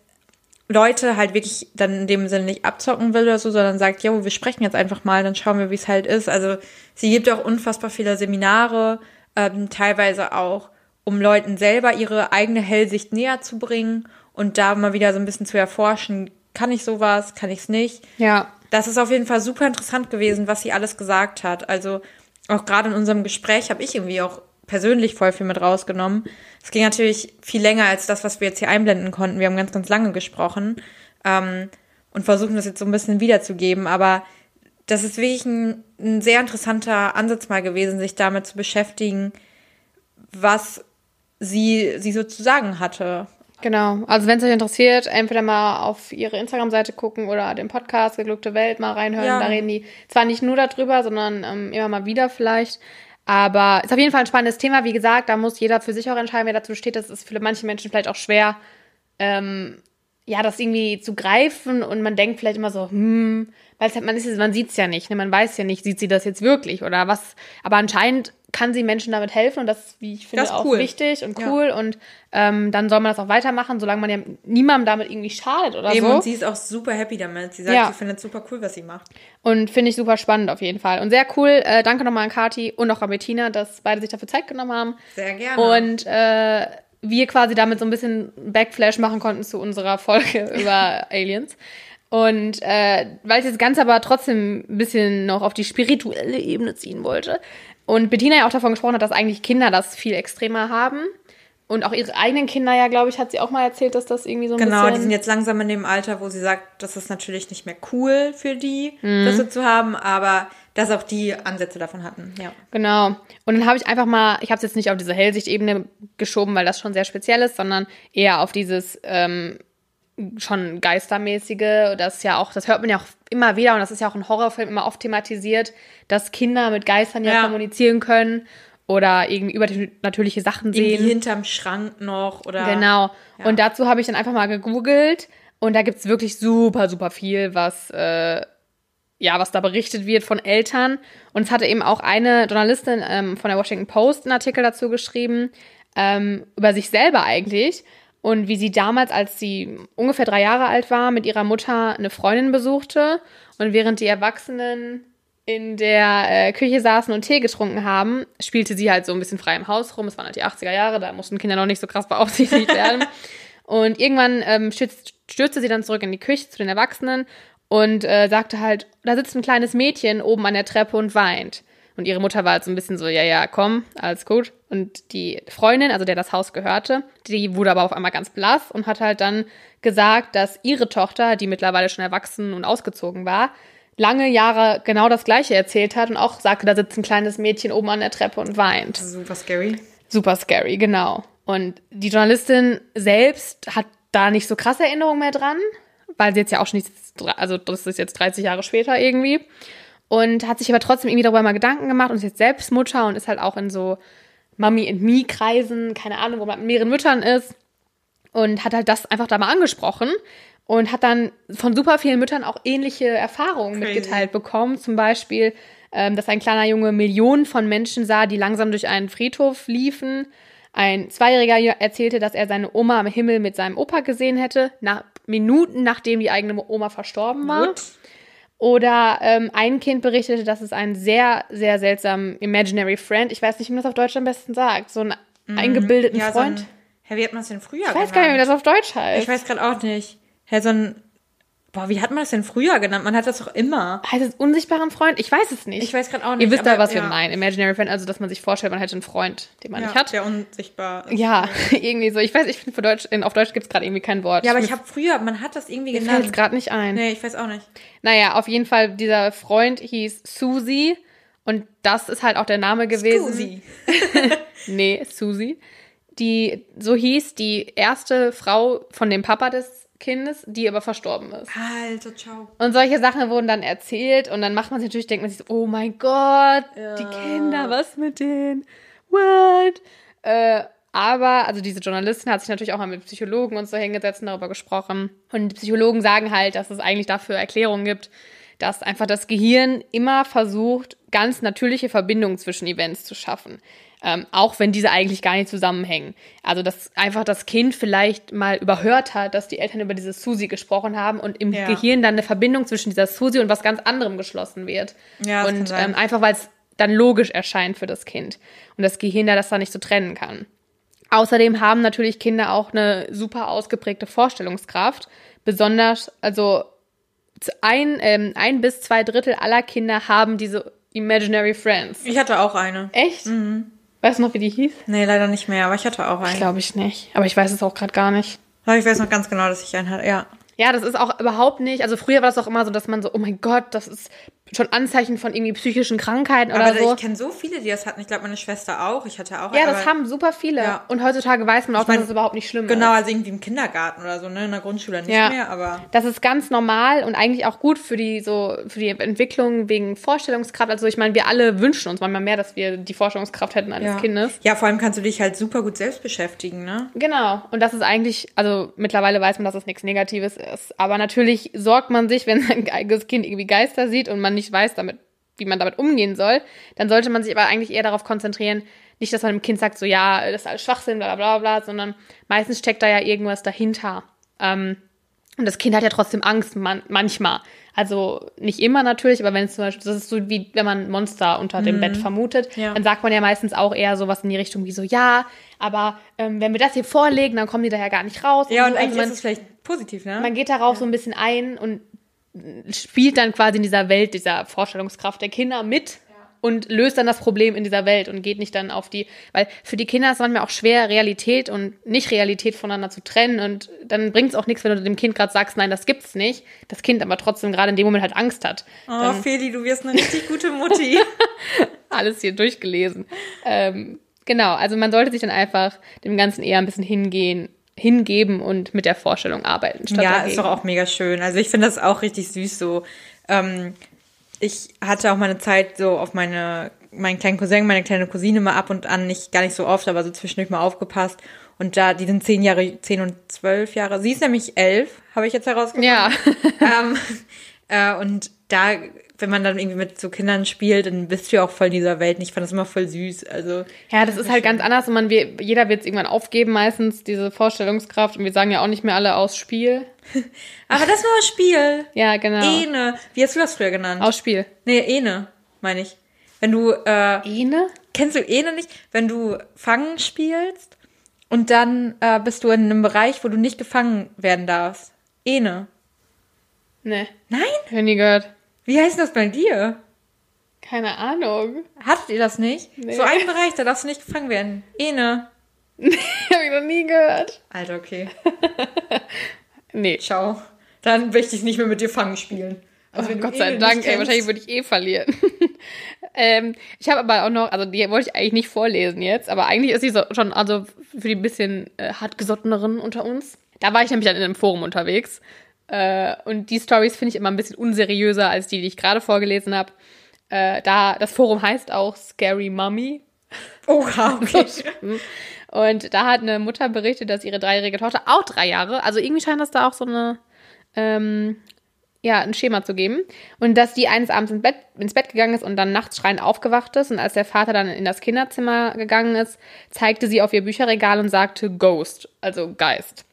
Leute halt wirklich dann in dem Sinne nicht abzocken will oder so, sondern sagt, ja, wir sprechen jetzt einfach mal, dann schauen wir, wie es halt ist. Also sie gibt auch unfassbar viele Seminare, ähm, teilweise auch, um Leuten selber ihre eigene Hellsicht näher zu bringen und da mal wieder so ein bisschen zu erforschen, kann ich sowas, kann ich es nicht. Ja. Das ist auf jeden Fall super interessant gewesen, was sie alles gesagt hat. Also auch gerade in unserem Gespräch habe ich irgendwie auch persönlich voll viel mit rausgenommen. Es ging natürlich viel länger als das, was wir jetzt hier einblenden konnten. Wir haben ganz, ganz lange gesprochen ähm, und versuchen das jetzt so ein bisschen wiederzugeben. Aber das ist wirklich ein, ein sehr interessanter Ansatz mal gewesen, sich damit zu beschäftigen, was sie, sie so zu sagen hatte. Genau. Also wenn es euch interessiert, entweder mal auf ihre Instagram-Seite gucken oder den Podcast Geglückte Welt mal reinhören. Ja. Da reden die zwar nicht nur darüber, sondern ähm, immer mal wieder vielleicht. Aber ist auf jeden Fall ein spannendes Thema. Wie gesagt, da muss jeder für sich auch entscheiden, wer dazu steht. Das ist für manche Menschen vielleicht auch schwer, ähm, ja, das irgendwie zu greifen und man denkt vielleicht immer so, hm, weil halt, man man sieht es ja nicht, ne? man weiß ja nicht, sieht sie das jetzt wirklich oder was. Aber anscheinend kann sie Menschen damit helfen und das ist, wie ich finde, auch cool. wichtig und Ja. cool und ähm, dann soll man das auch weitermachen, solange man ja niemandem damit irgendwie schadet oder Eben, so. und sie ist auch super happy damit. Sie sagt, Ja. sie findet super cool, was sie macht. Und finde ich super spannend auf jeden Fall. Und sehr cool. Äh, danke nochmal an Kati und auch an Bettina, dass beide sich dafür Zeit genommen haben. Sehr gerne. Und äh, wir quasi damit so ein bisschen Backflash machen konnten zu unserer Folge über Aliens. Und äh, weil ich das Ganze aber trotzdem ein bisschen noch auf die spirituelle Ebene ziehen wollte. Und Bettina ja auch davon gesprochen hat, dass eigentlich Kinder das viel extremer haben. Und auch ihre eigenen Kinder ja, glaube ich, hat sie auch mal erzählt, dass das irgendwie so ein Genau, bisschen... die sind jetzt langsam in dem Alter, wo sie sagt, das ist natürlich nicht mehr cool für die, Mhm. das so zu haben, aber dass auch die Ansätze davon hatten. Ja. Genau. Und dann habe ich einfach mal, ich habe es jetzt nicht auf diese Hellsicht-Ebene geschoben, weil das schon sehr speziell ist, sondern eher auf dieses ähm, schon geistermäßige. Das ja auch, das hört man ja auch immer wieder und das ist ja auch in Horrorfilmen immer oft thematisiert, dass Kinder mit Geistern ja, Ja. kommunizieren können oder irgendwie übernatürliche Sachen Irgendwie sehen. hinterm Schrank noch oder. Genau. Und dazu habe ich dann einfach mal gegoogelt und da gibt's wirklich super, super viel, was, äh, ja, was da berichtet wird von Eltern. Und es hatte eben auch eine Journalistin ähm, von der Washington Post einen Artikel dazu geschrieben, ähm, über sich selber eigentlich. Und wie sie damals, als sie ungefähr drei Jahre alt war, mit ihrer Mutter eine Freundin besuchte. Und während die Erwachsenen in der äh, Küche saßen und Tee getrunken haben, spielte sie halt so ein bisschen frei im Haus rum. Es waren halt die 80er Jahre, da mussten Kinder noch nicht so krass beaufsichtigt werden. Und irgendwann ähm, stürzt, stürzte sie dann zurück in die Küche zu den Erwachsenen und äh, sagte halt, da sitzt ein kleines Mädchen oben an der Treppe und weint. Und ihre Mutter war halt so ein bisschen so, ja, ja, komm, alles gut. Und die Freundin, also der das Haus gehörte, die wurde aber auf einmal ganz blass und hat halt dann gesagt, dass ihre Tochter, die mittlerweile schon erwachsen und ausgezogen war, lange Jahre genau das Gleiche erzählt hat und auch sagte, da sitzt ein kleines Mädchen oben an der Treppe und weint. Super scary. Super scary, genau. Und die Journalistin selbst hat da nicht so krasse Erinnerungen mehr dran, weil sie jetzt ja auch schon nicht, also das ist jetzt 30 Jahre später irgendwie. Und hat sich aber trotzdem irgendwie darüber mal Gedanken gemacht und ist jetzt selbst Mutter und ist halt auch in so Mummy and Me Kreisen, keine Ahnung, wo man mit mehreren Müttern ist. Und hat halt das einfach da mal angesprochen und hat dann von super vielen Müttern auch ähnliche Erfahrungen Crazy. mitgeteilt bekommen. Zum Beispiel, ähm, dass ein kleiner Junge Millionen von Menschen sah, die langsam durch einen Friedhof liefen. Ein Zweijähriger erzählte, dass er seine Oma am Himmel mit seinem Opa gesehen hätte, nach Minuten nachdem die eigene Oma verstorben war. Gut. Oder ähm, ein Kind berichtete, dass es einen sehr, sehr seltsamen Imaginary Friend, ich weiß nicht, wie man das auf Deutsch am besten sagt, so einen eingebildeten Ja, Freund. so ein, Hä, wie hat man das denn früher ich weiß gar nicht, wie das auf Deutsch heißt. Ich weiß gerade auch nicht. Hä, so ein. Boah, wie hat man das denn früher genannt? Man hat das doch immer. heißt es unsichtbaren Freund? Ich weiß es nicht. Ich weiß gerade auch nicht. Ihr wisst aber was wir ja. meinen. Imaginary Friend, also dass man sich vorstellt, man hätte einen Freund, den man Ja, nicht hat. der unsichtbar ist. Ja, irgendwie so. Ich weiß, ich finde für Deutsch, in, auf Deutsch gibt es gerade irgendwie kein Wort. Ja, aber Mir ich habe früher, man hat das irgendwie fällt es genannt. gerade nicht ein. Nee, ich weiß auch nicht. Naja, auf jeden Fall, dieser Freund hieß Susie. Und das ist halt auch der Name gewesen. Scusi. Nee, Susie. Die, so hieß die erste Frau von dem Papa des Kindes, die aber verstorben ist. Alter, ciao. Und solche Sachen wurden dann erzählt und dann macht man sich natürlich, denkt man sich so, oh mein Gott, die Kinder, was mit denen? What? Äh, aber, also diese Journalistin hat sich natürlich auch mal mit Psychologen und so hingesetzt und darüber gesprochen. Und die Psychologen sagen halt, dass es eigentlich dafür Erklärungen gibt, dass einfach das Gehirn immer versucht, ganz natürliche Verbindungen zwischen Events zu schaffen. Ähm, auch wenn diese eigentlich gar nicht zusammenhängen. Also, dass einfach das Kind vielleicht mal überhört hat, dass die Eltern über diese Susi gesprochen haben und im Ja. Gehirn dann eine Verbindung zwischen dieser Susi und was ganz anderem geschlossen wird. Ja, und ähm, einfach, weil es dann logisch erscheint für das Kind und das Gehirn da das dann nicht so trennen kann. Außerdem haben natürlich Kinder auch eine super ausgeprägte Vorstellungskraft. Besonders, also ein, ähm, ein bis zwei Drittel aller Kinder haben diese Imaginary Friends. Ich hatte auch eine. Echt? Weißt du noch, wie die hieß? Nee, leider nicht mehr, aber ich hatte auch eine. Glaube ich nicht. Aber ich weiß es auch gerade gar nicht. Aber ich weiß noch ganz genau, dass ich einen hatte. Ja. Ja, das ist auch überhaupt nicht. Also früher war das auch immer so, dass man so, oh mein Gott, das ist schon Anzeichen von irgendwie psychischen Krankheiten oder Aber so. ich kenne so viele, die das hatten. Ich glaube, meine Schwester auch. Ich hatte auch Ja, das aber- haben super viele. Ja. Und heutzutage weiß man auch, mein, dass es überhaupt nicht schlimm Genau, ist. also irgendwie im Kindergarten oder so, ne? In der Grundschule nicht Ja. mehr, aber. Das ist ganz normal und eigentlich auch gut für die so für die Entwicklung wegen Vorstellungskraft. Also ich meine, wir alle wünschen uns manchmal mehr, dass wir die Vorstellungskraft hätten eines Ja. Kindes. ja, vor allem kannst du dich halt super gut selbst beschäftigen, ne? Genau. Und das ist eigentlich, also mittlerweile weiß man, dass es nichts Negatives ist. Aber natürlich sorgt man sich, wenn sein eigenes Kind irgendwie Geister sieht und man nicht weiß, damit, wie man damit umgehen soll, dann sollte man sich aber eigentlich eher darauf konzentrieren, nicht, dass man dem Kind sagt, so ja, das ist alles Schwachsinn, bla bla bla, sondern meistens steckt da ja irgendwas dahinter. Ähm, und das Kind hat ja trotzdem Angst, man, manchmal. Also nicht immer natürlich, aber wenn es zum Beispiel, das ist so wie wenn man Monster unter dem Bett vermutet, Ja. dann sagt man ja meistens auch eher sowas in die Richtung wie so, ja, aber ähm, wenn wir das hier vorlegen, dann kommen die da ja gar nicht raus. Ja, und eigentlich also man, ist es vielleicht positiv, ne? man geht darauf so ein bisschen ein und spielt dann quasi in dieser Welt, dieser Vorstellungskraft der Kinder mit und löst dann das Problem in dieser Welt und geht nicht dann auf die, weil für die Kinder ist es manchmal auch schwer, Realität und Nicht-Realität voneinander zu trennen und dann bringt es auch nichts, wenn du dem Kind gerade sagst, nein, das gibt's nicht, das Kind aber trotzdem gerade in dem Moment halt Angst hat. oh, Feli, du wirst eine richtig gute Mutti. Alles hier durchgelesen. Ähm, genau, also man sollte sich dann einfach dem Ganzen eher ein bisschen hingehen, hingeben und mit der Vorstellung arbeiten. Statt ja, dagegen. ist doch auch mega schön. Also ich finde das auch richtig süß so. Ähm, ich hatte auch mal eine Zeit so auf meine, meinen kleinen Cousin, meine kleine Cousine mal ab und an, nicht gar nicht so oft, aber so zwischendurch mal aufgepasst. Und da, die sind zehn Jahre, zehn und zwölf Jahre. Sie ist nämlich elf, habe ich jetzt herausgefunden. ja. ähm, äh, und da, wenn man dann irgendwie mit so Kindern spielt, dann bist du ja auch voll in dieser Welt. Und ich fand das immer voll süß. Also Ja, das ist halt ganz anders und man, wir, jeder wird es irgendwann aufgeben, meistens diese Vorstellungskraft und wir sagen ja auch nicht mehr alle aus Spiel. Aber das war Spiel. Ja, genau. Ene. Wie hast du das früher genannt? Aus Spiel. nee, Ene, meine ich. Wenn du, äh, Ene? kennst du Ene nicht? Wenn du Fangen spielst und dann äh, bist du in einem Bereich, wo du nicht gefangen werden darfst. Ene. Ne, Nein? ich nie gehört. Wie heißt das bei dir? Keine Ahnung. Hattet ihr das nicht? Nee. So ein Bereich, da darfst du nicht gefangen werden. Ene. hab ich noch nie gehört. Alter, okay. Nee. Ciao. Dann möchte ich nicht mehr mit dir Fangen spielen. Also du Gott sei Dank, ey, wahrscheinlich würde ich eh verlieren. ähm, ich habe aber auch noch, also die wollte ich eigentlich nicht vorlesen jetzt, aber eigentlich ist sie so, schon, also für die bisschen äh, hartgesotteneren unter uns. Da war ich nämlich dann in einem Forum unterwegs. Äh, und die Stories finde ich immer ein bisschen unseriöser als die, die ich gerade vorgelesen habe. Äh, da, das Forum heißt auch Scary Mummy. Oha, okay. Und da hat eine Mutter berichtet, dass ihre dreijährige Tochter auch drei Jahre, also irgendwie scheint das da auch so eine, ähm, ja, ein Schema zu geben. Und dass die eines Abends ins Bett, ins Bett gegangen ist und dann nachts schreiend aufgewacht ist. Und als der Vater dann in das Kinderzimmer gegangen ist, zeigte sie auf ihr Bücherregal und sagte Ghost, also Geist.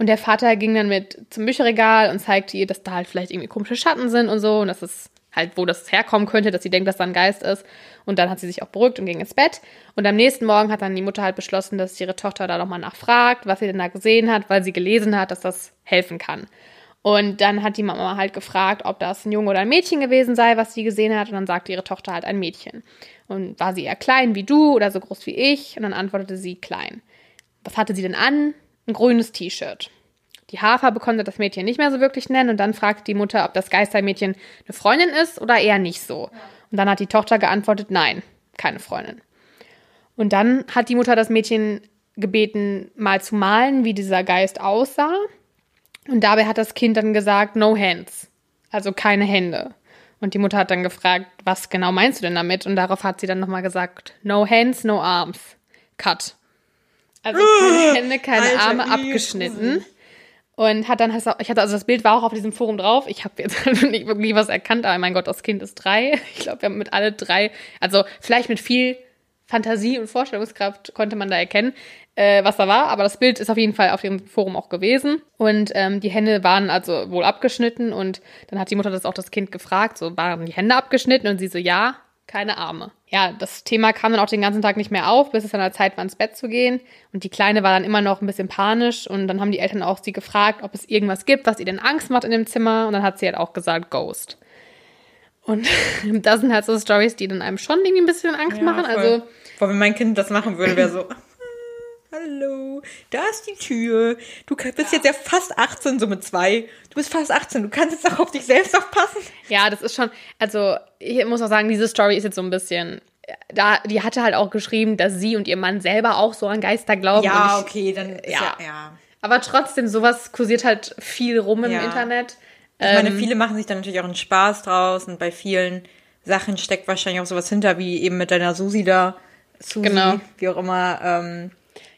Und der Vater ging dann mit zum Bücherregal und zeigte ihr, dass da halt vielleicht irgendwie komische Schatten sind und so und dass es halt, wo das herkommen könnte, dass sie denkt, dass da ein Geist ist. Und dann hat sie sich auch beruhigt und ging ins Bett. Und am nächsten Morgen hat dann die Mutter halt beschlossen, dass ihre Tochter da nochmal nachfragt, was sie denn da gesehen hat, weil sie gelesen hat, dass das helfen kann. Und dann hat die Mama halt gefragt, ob das ein Junge oder ein Mädchen gewesen sei, was sie gesehen hat. Und dann sagte ihre Tochter halt ein Mädchen. Und war sie eher klein wie du oder so groß wie ich? Und dann antwortete sie klein. Was hatte sie denn an? Ein grünes T-Shirt. Die Haarfarbe konnte das Mädchen nicht mehr so wirklich nennen und dann fragte die Mutter, ob das Geistermädchen eine Freundin ist oder eher nicht so. Und dann hat die Tochter geantwortet, nein, keine Freundin. Und dann hat die Mutter das Mädchen gebeten, mal zu malen, wie dieser Geist aussah. Und dabei hat das Kind dann gesagt, no hands, also keine Hände. Und die Mutter hat dann gefragt, was genau meinst du denn damit? Und darauf hat sie dann nochmal gesagt, no hands, no arms, cut. Also keine Hände, keine Alter, Arme abgeschnitten. Und hat dann, ich hatte also das Bild war auch auf diesem Forum drauf. Ich habe jetzt halt nicht wirklich was erkannt, aber mein Gott, das Kind ist drei. Ich glaube, wir haben mit alle drei, also vielleicht mit viel Fantasie und Vorstellungskraft konnte man da erkennen, äh, was da war. Aber das Bild ist auf jeden Fall auf dem Forum auch gewesen. Und ähm, die Hände waren also wohl abgeschnitten. Und dann hat die Mutter das auch das Kind gefragt, so waren die Hände abgeschnitten? Und sie so, ja, keine Arme. Ja, das Thema kam dann auch den ganzen Tag nicht mehr auf, bis es dann an der Zeit war, ins Bett zu gehen. Und die Kleine war dann immer noch ein bisschen panisch. Und dann haben die Eltern auch sie gefragt, ob es irgendwas gibt, was ihr denn Angst macht in dem Zimmer. Und dann hat sie halt auch gesagt, Ghost. Und das sind halt so Stories, die dann einem schon irgendwie ein bisschen Angst Ja, machen. voll. Also, Boah, wenn mein Kind das machen würde, wäre so, hallo, da ist die Tür. Du bist jetzt ja fast 18, so mit zwei. Du bist fast 18, du kannst jetzt auch auf dich selbst aufpassen. ja, das ist schon, also ich muss auch sagen, diese Story ist jetzt so ein bisschen, da, die hatte halt auch geschrieben, dass sie und ihr Mann selber auch so an Geister glauben. Ja, ich, okay, dann ist ja. ja, ja. Aber trotzdem, sowas kursiert halt viel rum im Ja. Internet. Ich meine, Ähm, viele machen sich da natürlich auch einen Spaß draus und bei vielen Sachen steckt wahrscheinlich auch sowas hinter, wie eben mit deiner Susi da. Susi, Genau. wie auch immer. Ähm,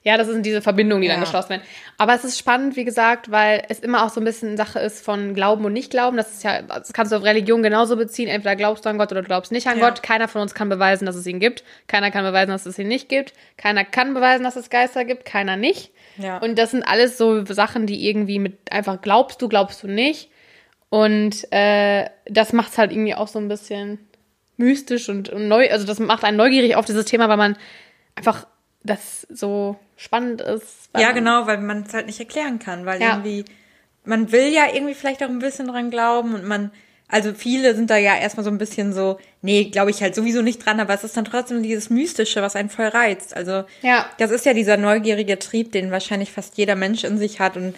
Ja, das sind diese Verbindungen, die dann Ja. geschlossen werden. Aber es ist spannend, wie gesagt, weil es immer auch so ein bisschen Sache ist von Glauben und Nicht-Glauben. Das ist ja, das kannst du auf Religion genauso beziehen. Entweder glaubst du an Gott oder du glaubst nicht an Ja. Gott. Keiner von uns kann beweisen, dass es ihn gibt. Keiner kann beweisen, dass es ihn nicht gibt. Keiner kann beweisen, dass es Geister gibt. Keiner nicht. Ja. Und das sind alles so Sachen, die irgendwie mit einfach glaubst du, glaubst du nicht. Und äh, das macht es halt irgendwie auch so ein bisschen mystisch und, und neu, also das macht einen neugierig auf dieses Thema, weil man einfach das so spannend ist. ja, genau, weil man es halt nicht erklären kann, weil Ja. irgendwie, man will ja irgendwie vielleicht auch ein bisschen dran glauben und man, also viele sind da ja erstmal so ein bisschen so, nee, glaube ich halt sowieso nicht dran, aber es ist dann trotzdem dieses Mystische, was einen voll reizt. Also, Ja. das ist ja dieser neugierige Trieb, den wahrscheinlich fast jeder Mensch in sich hat und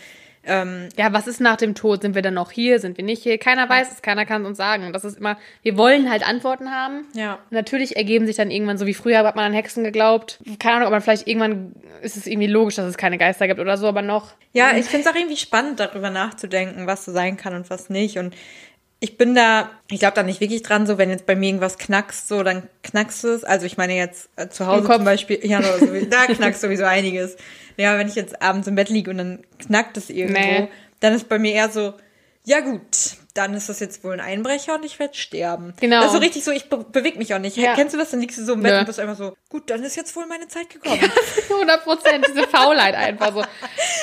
ähm, Ja, was ist nach dem Tod? Sind wir dann noch hier? Sind wir nicht hier? Keiner weiß es, keiner kann es uns sagen. Das ist immer, wir wollen halt Antworten haben. Ja. Natürlich ergeben sich dann irgendwann, so wie früher hat man an Hexen geglaubt. Keine Ahnung, aber vielleicht irgendwann ist es irgendwie logisch, dass es keine Geister gibt oder so, aber noch. Ja, ich finde es auch irgendwie spannend, darüber nachzudenken, was so sein kann und was nicht. Und ich bin da, ich glaube da nicht wirklich dran, so wenn jetzt bei mir irgendwas knackst, so dann knackst du es. Also ich meine jetzt äh, zu Hause zum Beispiel, ja, so, da knackst sowieso einiges. Ja, wenn ich jetzt abends im Bett liege und dann knackt es irgendwo, Nee. dann ist bei mir eher so, ja gut, dann ist das jetzt wohl ein Einbrecher und ich werde sterben. Genau. Das ist so richtig so, ich be bewege mich auch nicht. Ja. Kennst du das? Dann liegst du so im Bett Nö. und bist einfach so, gut, dann ist jetzt wohl meine Zeit gekommen. 100 Prozent, diese Faulheit einfach so.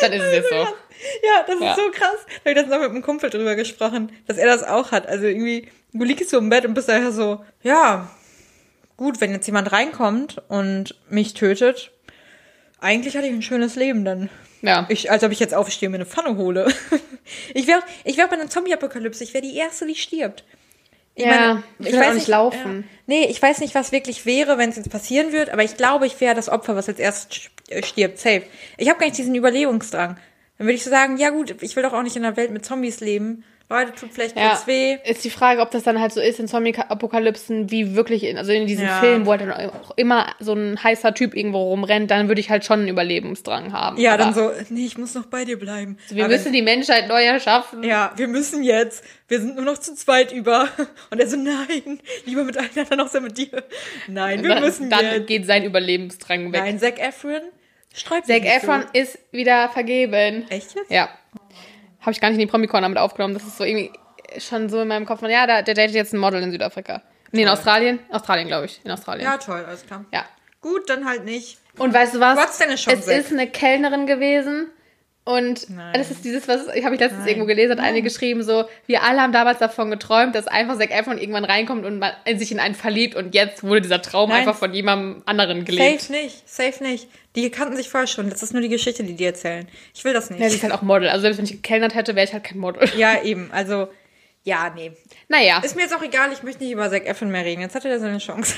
Dann ist es jetzt so. Ja, das Ja. ist so krass. Da habe ich das noch mit einem Kumpel drüber gesprochen, dass er das auch hat. Also irgendwie, du liegst so im Bett und bist daher so, ja, gut, wenn jetzt jemand reinkommt und mich tötet, eigentlich hatte ich ein schönes Leben dann. Ja. Ich, als ob ich jetzt aufstehe und mir eine Pfanne hole. ich wäre ich wär bei einer Zombie-Apokalypse, ich wäre die Erste, die stirbt. Ich Ja, ich will auch nicht laufen. Ja, nee, ich weiß nicht, was wirklich wäre, wenn es jetzt passieren wird, aber ich glaube, ich wäre das Opfer, was jetzt erst st- äh, stirbt, safe. Ich habe gar nicht diesen Überlebungsdrang. Dann würde ich so sagen, ja gut, ich will doch auch nicht in einer Welt mit Zombies leben. Leute, tut vielleicht Ja, kurz weh. ist die Frage, ob das dann halt so ist in Zombie-Apokalypsen, wie wirklich in, also in diesem Ja. Film, wo halt dann auch immer so ein heißer Typ irgendwo rumrennt, dann würde ich halt schon einen Überlebensdrang haben. Ja, Aber dann so, nee, ich muss noch bei dir bleiben. Wir Aber- müssen die Menschheit neu erschaffen. Ja, wir müssen jetzt. Wir sind nur noch zu zweit über. Und er so, nein, lieber mit einer, dann auch so mit dir. Nein, wir dann, müssen dann jetzt. geht sein Überlebensdrang weg. Nein, Zac Efron sträubt Zac Efron ist wieder vergeben. So. Echt jetzt? Ja. Habe ich gar nicht in die Promi-Con damit aufgenommen. Das ist so irgendwie schon so in meinem Kopf. Ja, der, der datet jetzt ein Model in Südafrika. Nee, in Toll. Australien? Australien, glaube ich. In Australien. Ja, toll, alles klar. ja. Gut, dann halt nicht. Und weißt du was? Hattest deine Chance, es ist eine Kellnerin gewesen. Und Nein. das ist dieses, was habe ich letztens Nein. irgendwo gelesen, hat eine geschrieben, so, wir alle haben damals davon geträumt, dass einfach Zac Efron irgendwann reinkommt und man in sich in einen verliebt und jetzt wurde dieser Traum Nein. einfach von jemandem anderen gelebt. Safe nicht, safe nicht. Die kannten sich vorher schon. Das ist nur die Geschichte, die die erzählen. Ich will das nicht. Ja, sie ist halt auch Model. Also selbst wenn ich gekellnert hätte, wäre ich halt kein Model. ja, eben. Also, ja, nee. Naja, Ist mir jetzt auch egal, ich möchte nicht über Zac Efron mehr reden. Jetzt hat er seine Chance.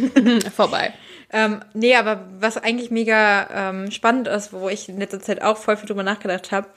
vorbei. Ähm, nee, aber was eigentlich mega ähm, spannend ist, wo ich in letzter Zeit auch voll viel drüber nachgedacht habe,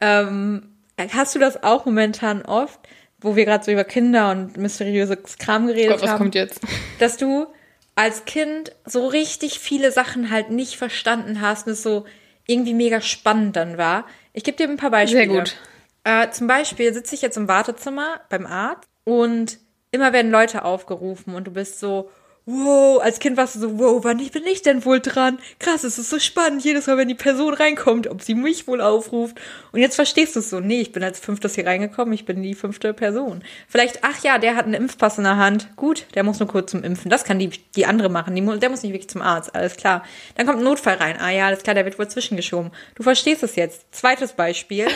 ähm, hast du das auch momentan oft, wo wir gerade so über Kinder und mysteriöses Kram geredet Gott, was haben, kommt jetzt? dass du als Kind so richtig viele Sachen halt nicht verstanden hast und es so irgendwie mega spannend dann war. Ich gebe dir ein paar Beispiele. Sehr gut. Äh, zum Beispiel sitze ich jetzt im Wartezimmer beim Arzt und immer werden Leute aufgerufen und du bist so, wow, als Kind warst du so, wow, wann bin ich denn wohl dran? Krass, es ist so spannend, jedes Mal, wenn die Person reinkommt, ob sie mich wohl aufruft. Und jetzt verstehst du es so, nee, ich bin als fünftes hier reingekommen, ich bin die fünfte Person. Vielleicht, ach ja, der hat einen Impfpass in der Hand, gut, der muss nur kurz zum Impfen, das kann die, die andere machen, die, der muss nicht wirklich zum Arzt, alles klar. Dann kommt ein Notfall rein, ah ja, alles klar, der wird wohl zwischengeschoben. Du verstehst es jetzt. Zweites Beispiel,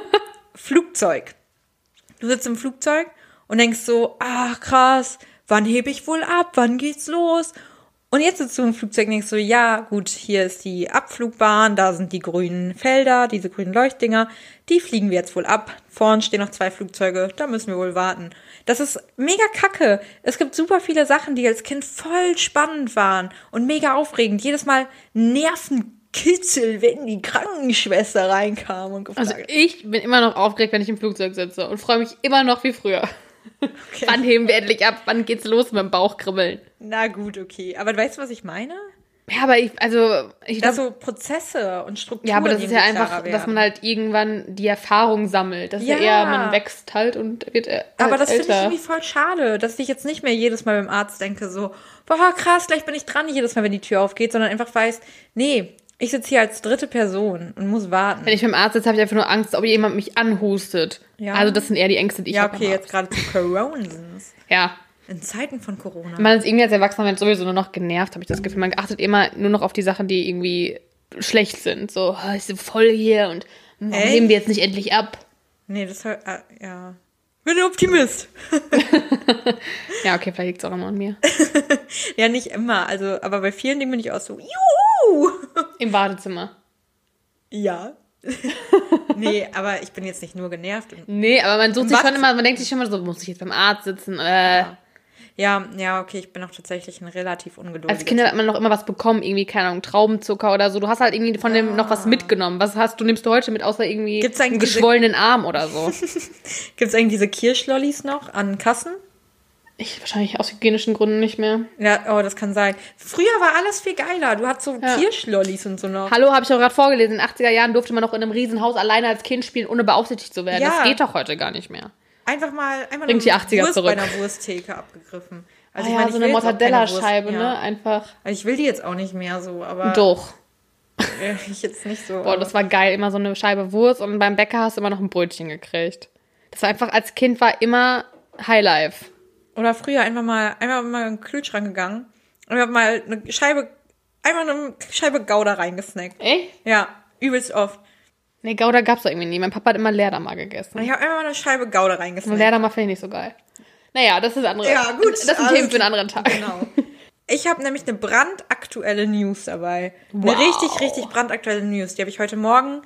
Flugzeug. Du sitzt im Flugzeug und denkst so, ach krass, wann hebe ich wohl ab, wann geht's los? Und jetzt sitzt du im Flugzeug und denkst so, ja, gut, hier ist die Abflugbahn, da sind die grünen Felder, diese grünen Leuchtdinger, die fliegen wir jetzt wohl ab. Vorn stehen noch zwei Flugzeuge, da müssen wir wohl warten. Das ist mega kacke. Es gibt super viele Sachen, die als Kind voll spannend waren und mega aufregend. Jedes Mal Nervenkitzel, wenn die Krankenschwester reinkam und gefragt Also ich bin immer noch aufgeregt, wenn ich im Flugzeug sitze und freue mich immer noch wie früher. Okay. Wann heben wir endlich ab? Wann geht's los mit dem Bauchkribbeln? Na gut, okay. Aber weißt du, was ich meine? Ja, aber ich, also, ich glaube. so Prozesse und Strukturen. Ja, aber das ist ja einfach, dass man halt irgendwann die Erfahrung sammelt. Das ist ja, ja eher, man wächst halt und wird äh, halt Aber das finde ich irgendwie voll schade, dass ich jetzt nicht mehr jedes Mal beim Arzt denke, so, boah, krass, gleich bin ich dran, jedes Mal, wenn die Tür aufgeht, sondern einfach weiß, nee, ich sitze hier als dritte Person und muss warten. Wenn ich beim Arzt sitze, habe ich einfach nur Angst, ob jemand mich anhustet. Ja. Also das sind eher die Ängste, die ich habe. Ja, okay, jetzt gerade zu Corona. ja. In Zeiten von Corona. Man ist irgendwie als Erwachsener sowieso nur noch genervt, habe ich das Gefühl. Man achtet immer nur noch auf die Sachen, die irgendwie schlecht sind. So, oh, ist so voll hier und warum nehmen wir jetzt nicht endlich ab? Nee, das äh, ja. Bin ein Optimist. ja, okay, vielleicht liegt es auch immer an mir. ja, nicht immer. Also, aber bei vielen Dingen bin ich auch so, juhu! Im Badezimmer. Ja. nee, aber ich bin jetzt nicht nur genervt. Nee, aber man sucht sich schon immer, man denkt sich schon mal so, muss ich jetzt beim Arzt sitzen? Äh. Ja. Ja, ja, okay, ich bin auch tatsächlich ein relativ ungeduldiger. Als Kind hat man noch immer was bekommen, irgendwie, keine Ahnung, Traubenzucker oder so. Du hast halt irgendwie von dem noch was mitgenommen. Was hast du, nimmst du heute mit, außer irgendwie Gibt's einen geschwollenen Arm oder so? Gibt es eigentlich diese Kirschlollis noch an Kassen? Ich wahrscheinlich aus hygienischen Gründen nicht mehr. Ja, oh, das kann sein. Früher war alles viel geiler. Du hattest so ja. Kirschlollis und so noch. Hallo, habe ich doch gerade vorgelesen. In den 80er Jahren durfte man noch in einem Riesenhaus alleine als Kind spielen, ohne beaufsichtigt zu werden. Ja. Das geht doch heute gar nicht mehr. Einfach mal einfach Bringt die 80er Wurst zurück. bei einer Wursttheke abgegriffen. Also ah, ich meine, so eine Mortadella-Scheibe, ne? Einfach. Also ich will die jetzt auch nicht mehr so, aber. Doch. ich jetzt nicht so. Boah, das war geil. Immer so eine Scheibe Wurst und beim Bäcker hast du immer noch ein Brötchen gekriegt. Das war einfach, als Kind war immer Highlife. Oder früher einfach mal, einmal mal in den Kühlschrank gegangen und hab mal eine Scheibe, einfach eine Scheibe Gouda reingesnackt. Echt? Ja, übelst oft. Nee, Gouda gab's doch irgendwie nie. Mein Papa hat immer Leerdammer gegessen. Ich habe immer eine Scheibe Gouda reingesnackt. Leerdammer finde ich nicht so geil. Naja, das ist andere. Ja, gut. Das sind Themen für einen anderen Tag. Genau. Ich habe nämlich eine brandaktuelle News dabei. Wow. Eine richtig, richtig brandaktuelle News. Die habe ich heute Morgen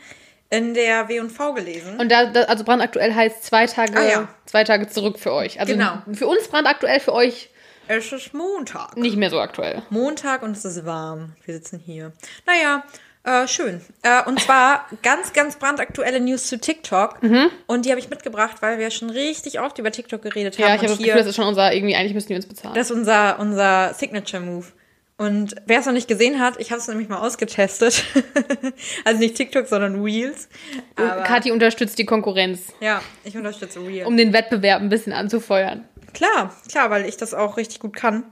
in der W&V gelesen. Und da, da, also brandaktuell heißt zwei Tage, ah, ja. zwei Tage zurück für euch. Also genau. Für uns brandaktuell, für euch. Es ist Montag. Nicht mehr so aktuell. Montag und es ist warm. Wir sitzen hier. Naja, äh, schön. Äh, und zwar ganz, ganz brandaktuelle News zu TikTok. Mhm. Und die habe ich mitgebracht, weil wir schon richtig oft über TikTok geredet haben. Ja, ich habe das Gefühl, das ist schon unser, irgendwie, eigentlich müssen die uns bezahlen. Das ist unser, unser Signature-Move. Und wer es noch nicht gesehen hat, ich habe es nämlich mal ausgetestet. also nicht TikTok, sondern Reels. Aber Kathi unterstützt die Konkurrenz. Ja, ich unterstütze Reels. Um den Wettbewerb ein bisschen anzufeuern. Klar, klar, weil ich das auch richtig gut kann.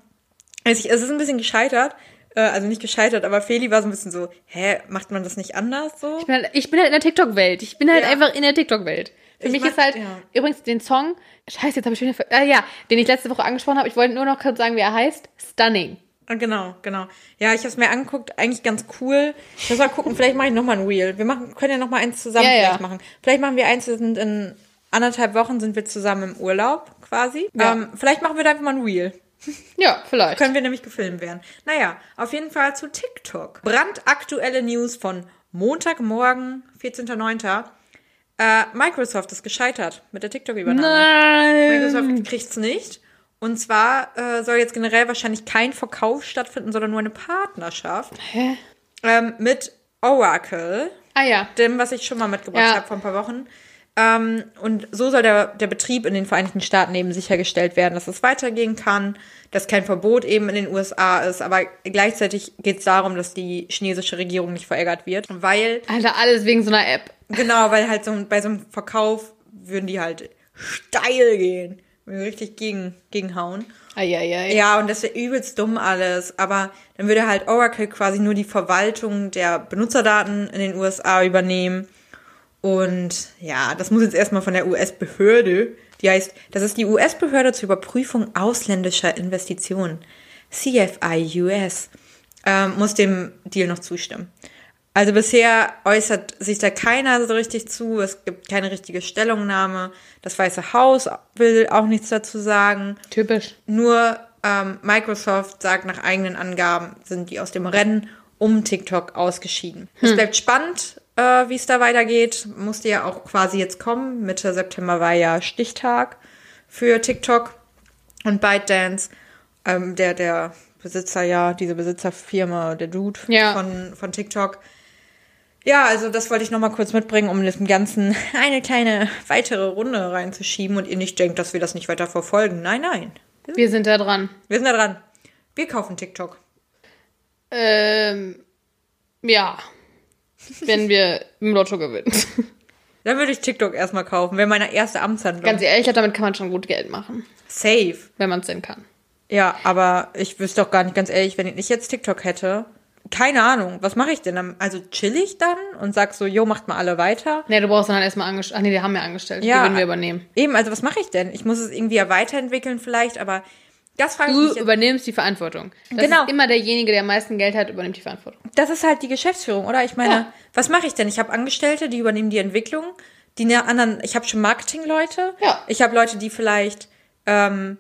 Also ich, es ist ein bisschen gescheitert, also nicht gescheitert, aber Feli war so ein bisschen so, hä, macht man das nicht anders so? Ich bin halt, ich bin halt in der TikTok-Welt. Ich bin halt ja. einfach in der TikTok-Welt. Für ich mich mach, ist halt, ja. übrigens den Song, scheiße, jetzt habe ich schon wieder, äh, ja, den ich letzte Woche angesprochen habe, ich wollte nur noch kurz sagen, wie er heißt, Stunning. Ah, genau, genau. Ja, ich habe es mir angeguckt, eigentlich ganz cool. Ich muss mal gucken, vielleicht mache ich nochmal ein Reel. Wir machen, können ja nochmal eins zusammen ja, vielleicht ja. machen. Vielleicht machen wir eins, wir sind in anderthalb Wochen sind wir zusammen im Urlaub quasi. Ja. Ähm, vielleicht machen wir da einfach mal ein Reel. Ja, vielleicht. Können wir nämlich gefilmt werden. Naja, auf jeden Fall zu TikTok. Brandaktuelle News von Montagmorgen, 14.09. Äh, Microsoft ist gescheitert mit der TikTok-Übernahme. Nein! Microsoft kriegt's nicht. Und zwar äh, soll jetzt generell wahrscheinlich kein Verkauf stattfinden, sondern nur eine Partnerschaft. Hä? Ähm, mit Oracle. Ah ja. Dem, was ich schon mal mitgebracht ja. habe vor ein paar Wochen. Ähm, und so soll der, der Betrieb in den Vereinigten Staaten eben sichergestellt werden, dass es weitergehen kann, dass kein Verbot eben in den USA ist, aber gleichzeitig geht es darum, dass die chinesische Regierung nicht verärgert wird, weil... Alter, alles wegen so einer App. Genau, weil halt so bei so einem Verkauf würden die halt steil gehen. richtig gegen, gegenhauen. Eieiei. Ja, und das wäre übelst dumm alles. Aber dann würde halt Oracle quasi nur die Verwaltung der Benutzerdaten in den USA übernehmen. Und ja, das muss jetzt erstmal von der US-Behörde, die heißt, das ist die US-Behörde zur Überprüfung ausländischer Investitionen, CFI US, ähm, muss dem Deal noch zustimmen. Also bisher äußert sich da keiner so richtig zu, es gibt keine richtige Stellungnahme. Das Weiße Haus will auch nichts dazu sagen. Typisch. Nur ähm, Microsoft sagt nach eigenen Angaben, sind die aus dem Rennen um TikTok ausgeschieden. Es bleibt spannend, äh, wie es da weitergeht. Musste ja auch quasi jetzt kommen. Mitte September war ja Stichtag für TikTok und ByteDance. Ähm, der, der Besitzer ja, diese Besitzerfirma, der Dude Ja. von, von TikTok. Ja, also das wollte ich noch mal kurz mitbringen, um dem Ganzen eine kleine weitere Runde reinzuschieben und ihr nicht denkt, dass wir das nicht weiter verfolgen. Nein, nein. Wir sind da dran. Wir sind da dran. Wir kaufen TikTok. Ähm, ja. Wenn wir im Lotto gewinnen. Dann würde ich TikTok erstmal kaufen. Wäre meine erste Amtshandlung. Ganz ehrlich, ich glaube, damit kann man schon gut Geld machen. Safe. Wenn man es denn kann. Ja, aber ich wüsste doch gar nicht, ganz ehrlich, wenn ich jetzt TikTok hätte, keine Ahnung, was mache ich denn dann? Also chill ich dann und sag so, jo, macht mal alle weiter? Nee, du brauchst dann halt erstmal angestellt. Ach nee, die haben wir angestellt. Ja. Die würden wir übernehmen. Eben, also was mache ich denn? Ich muss es irgendwie ja weiterentwickeln vielleicht, aber das frage ich Du mich jetzt. übernimmst die Verantwortung. Das Genau. ist immer derjenige, der am meisten Geld hat, übernimmt die Verantwortung. Das ist halt die Geschäftsführung, oder? Ich meine, Ja. was mache ich denn? Ich habe Angestellte, die übernehmen die Entwicklung. Die ne- anderen, ich habe schon Marketingleute. Ja. Ich habe Leute, die vielleicht ähm,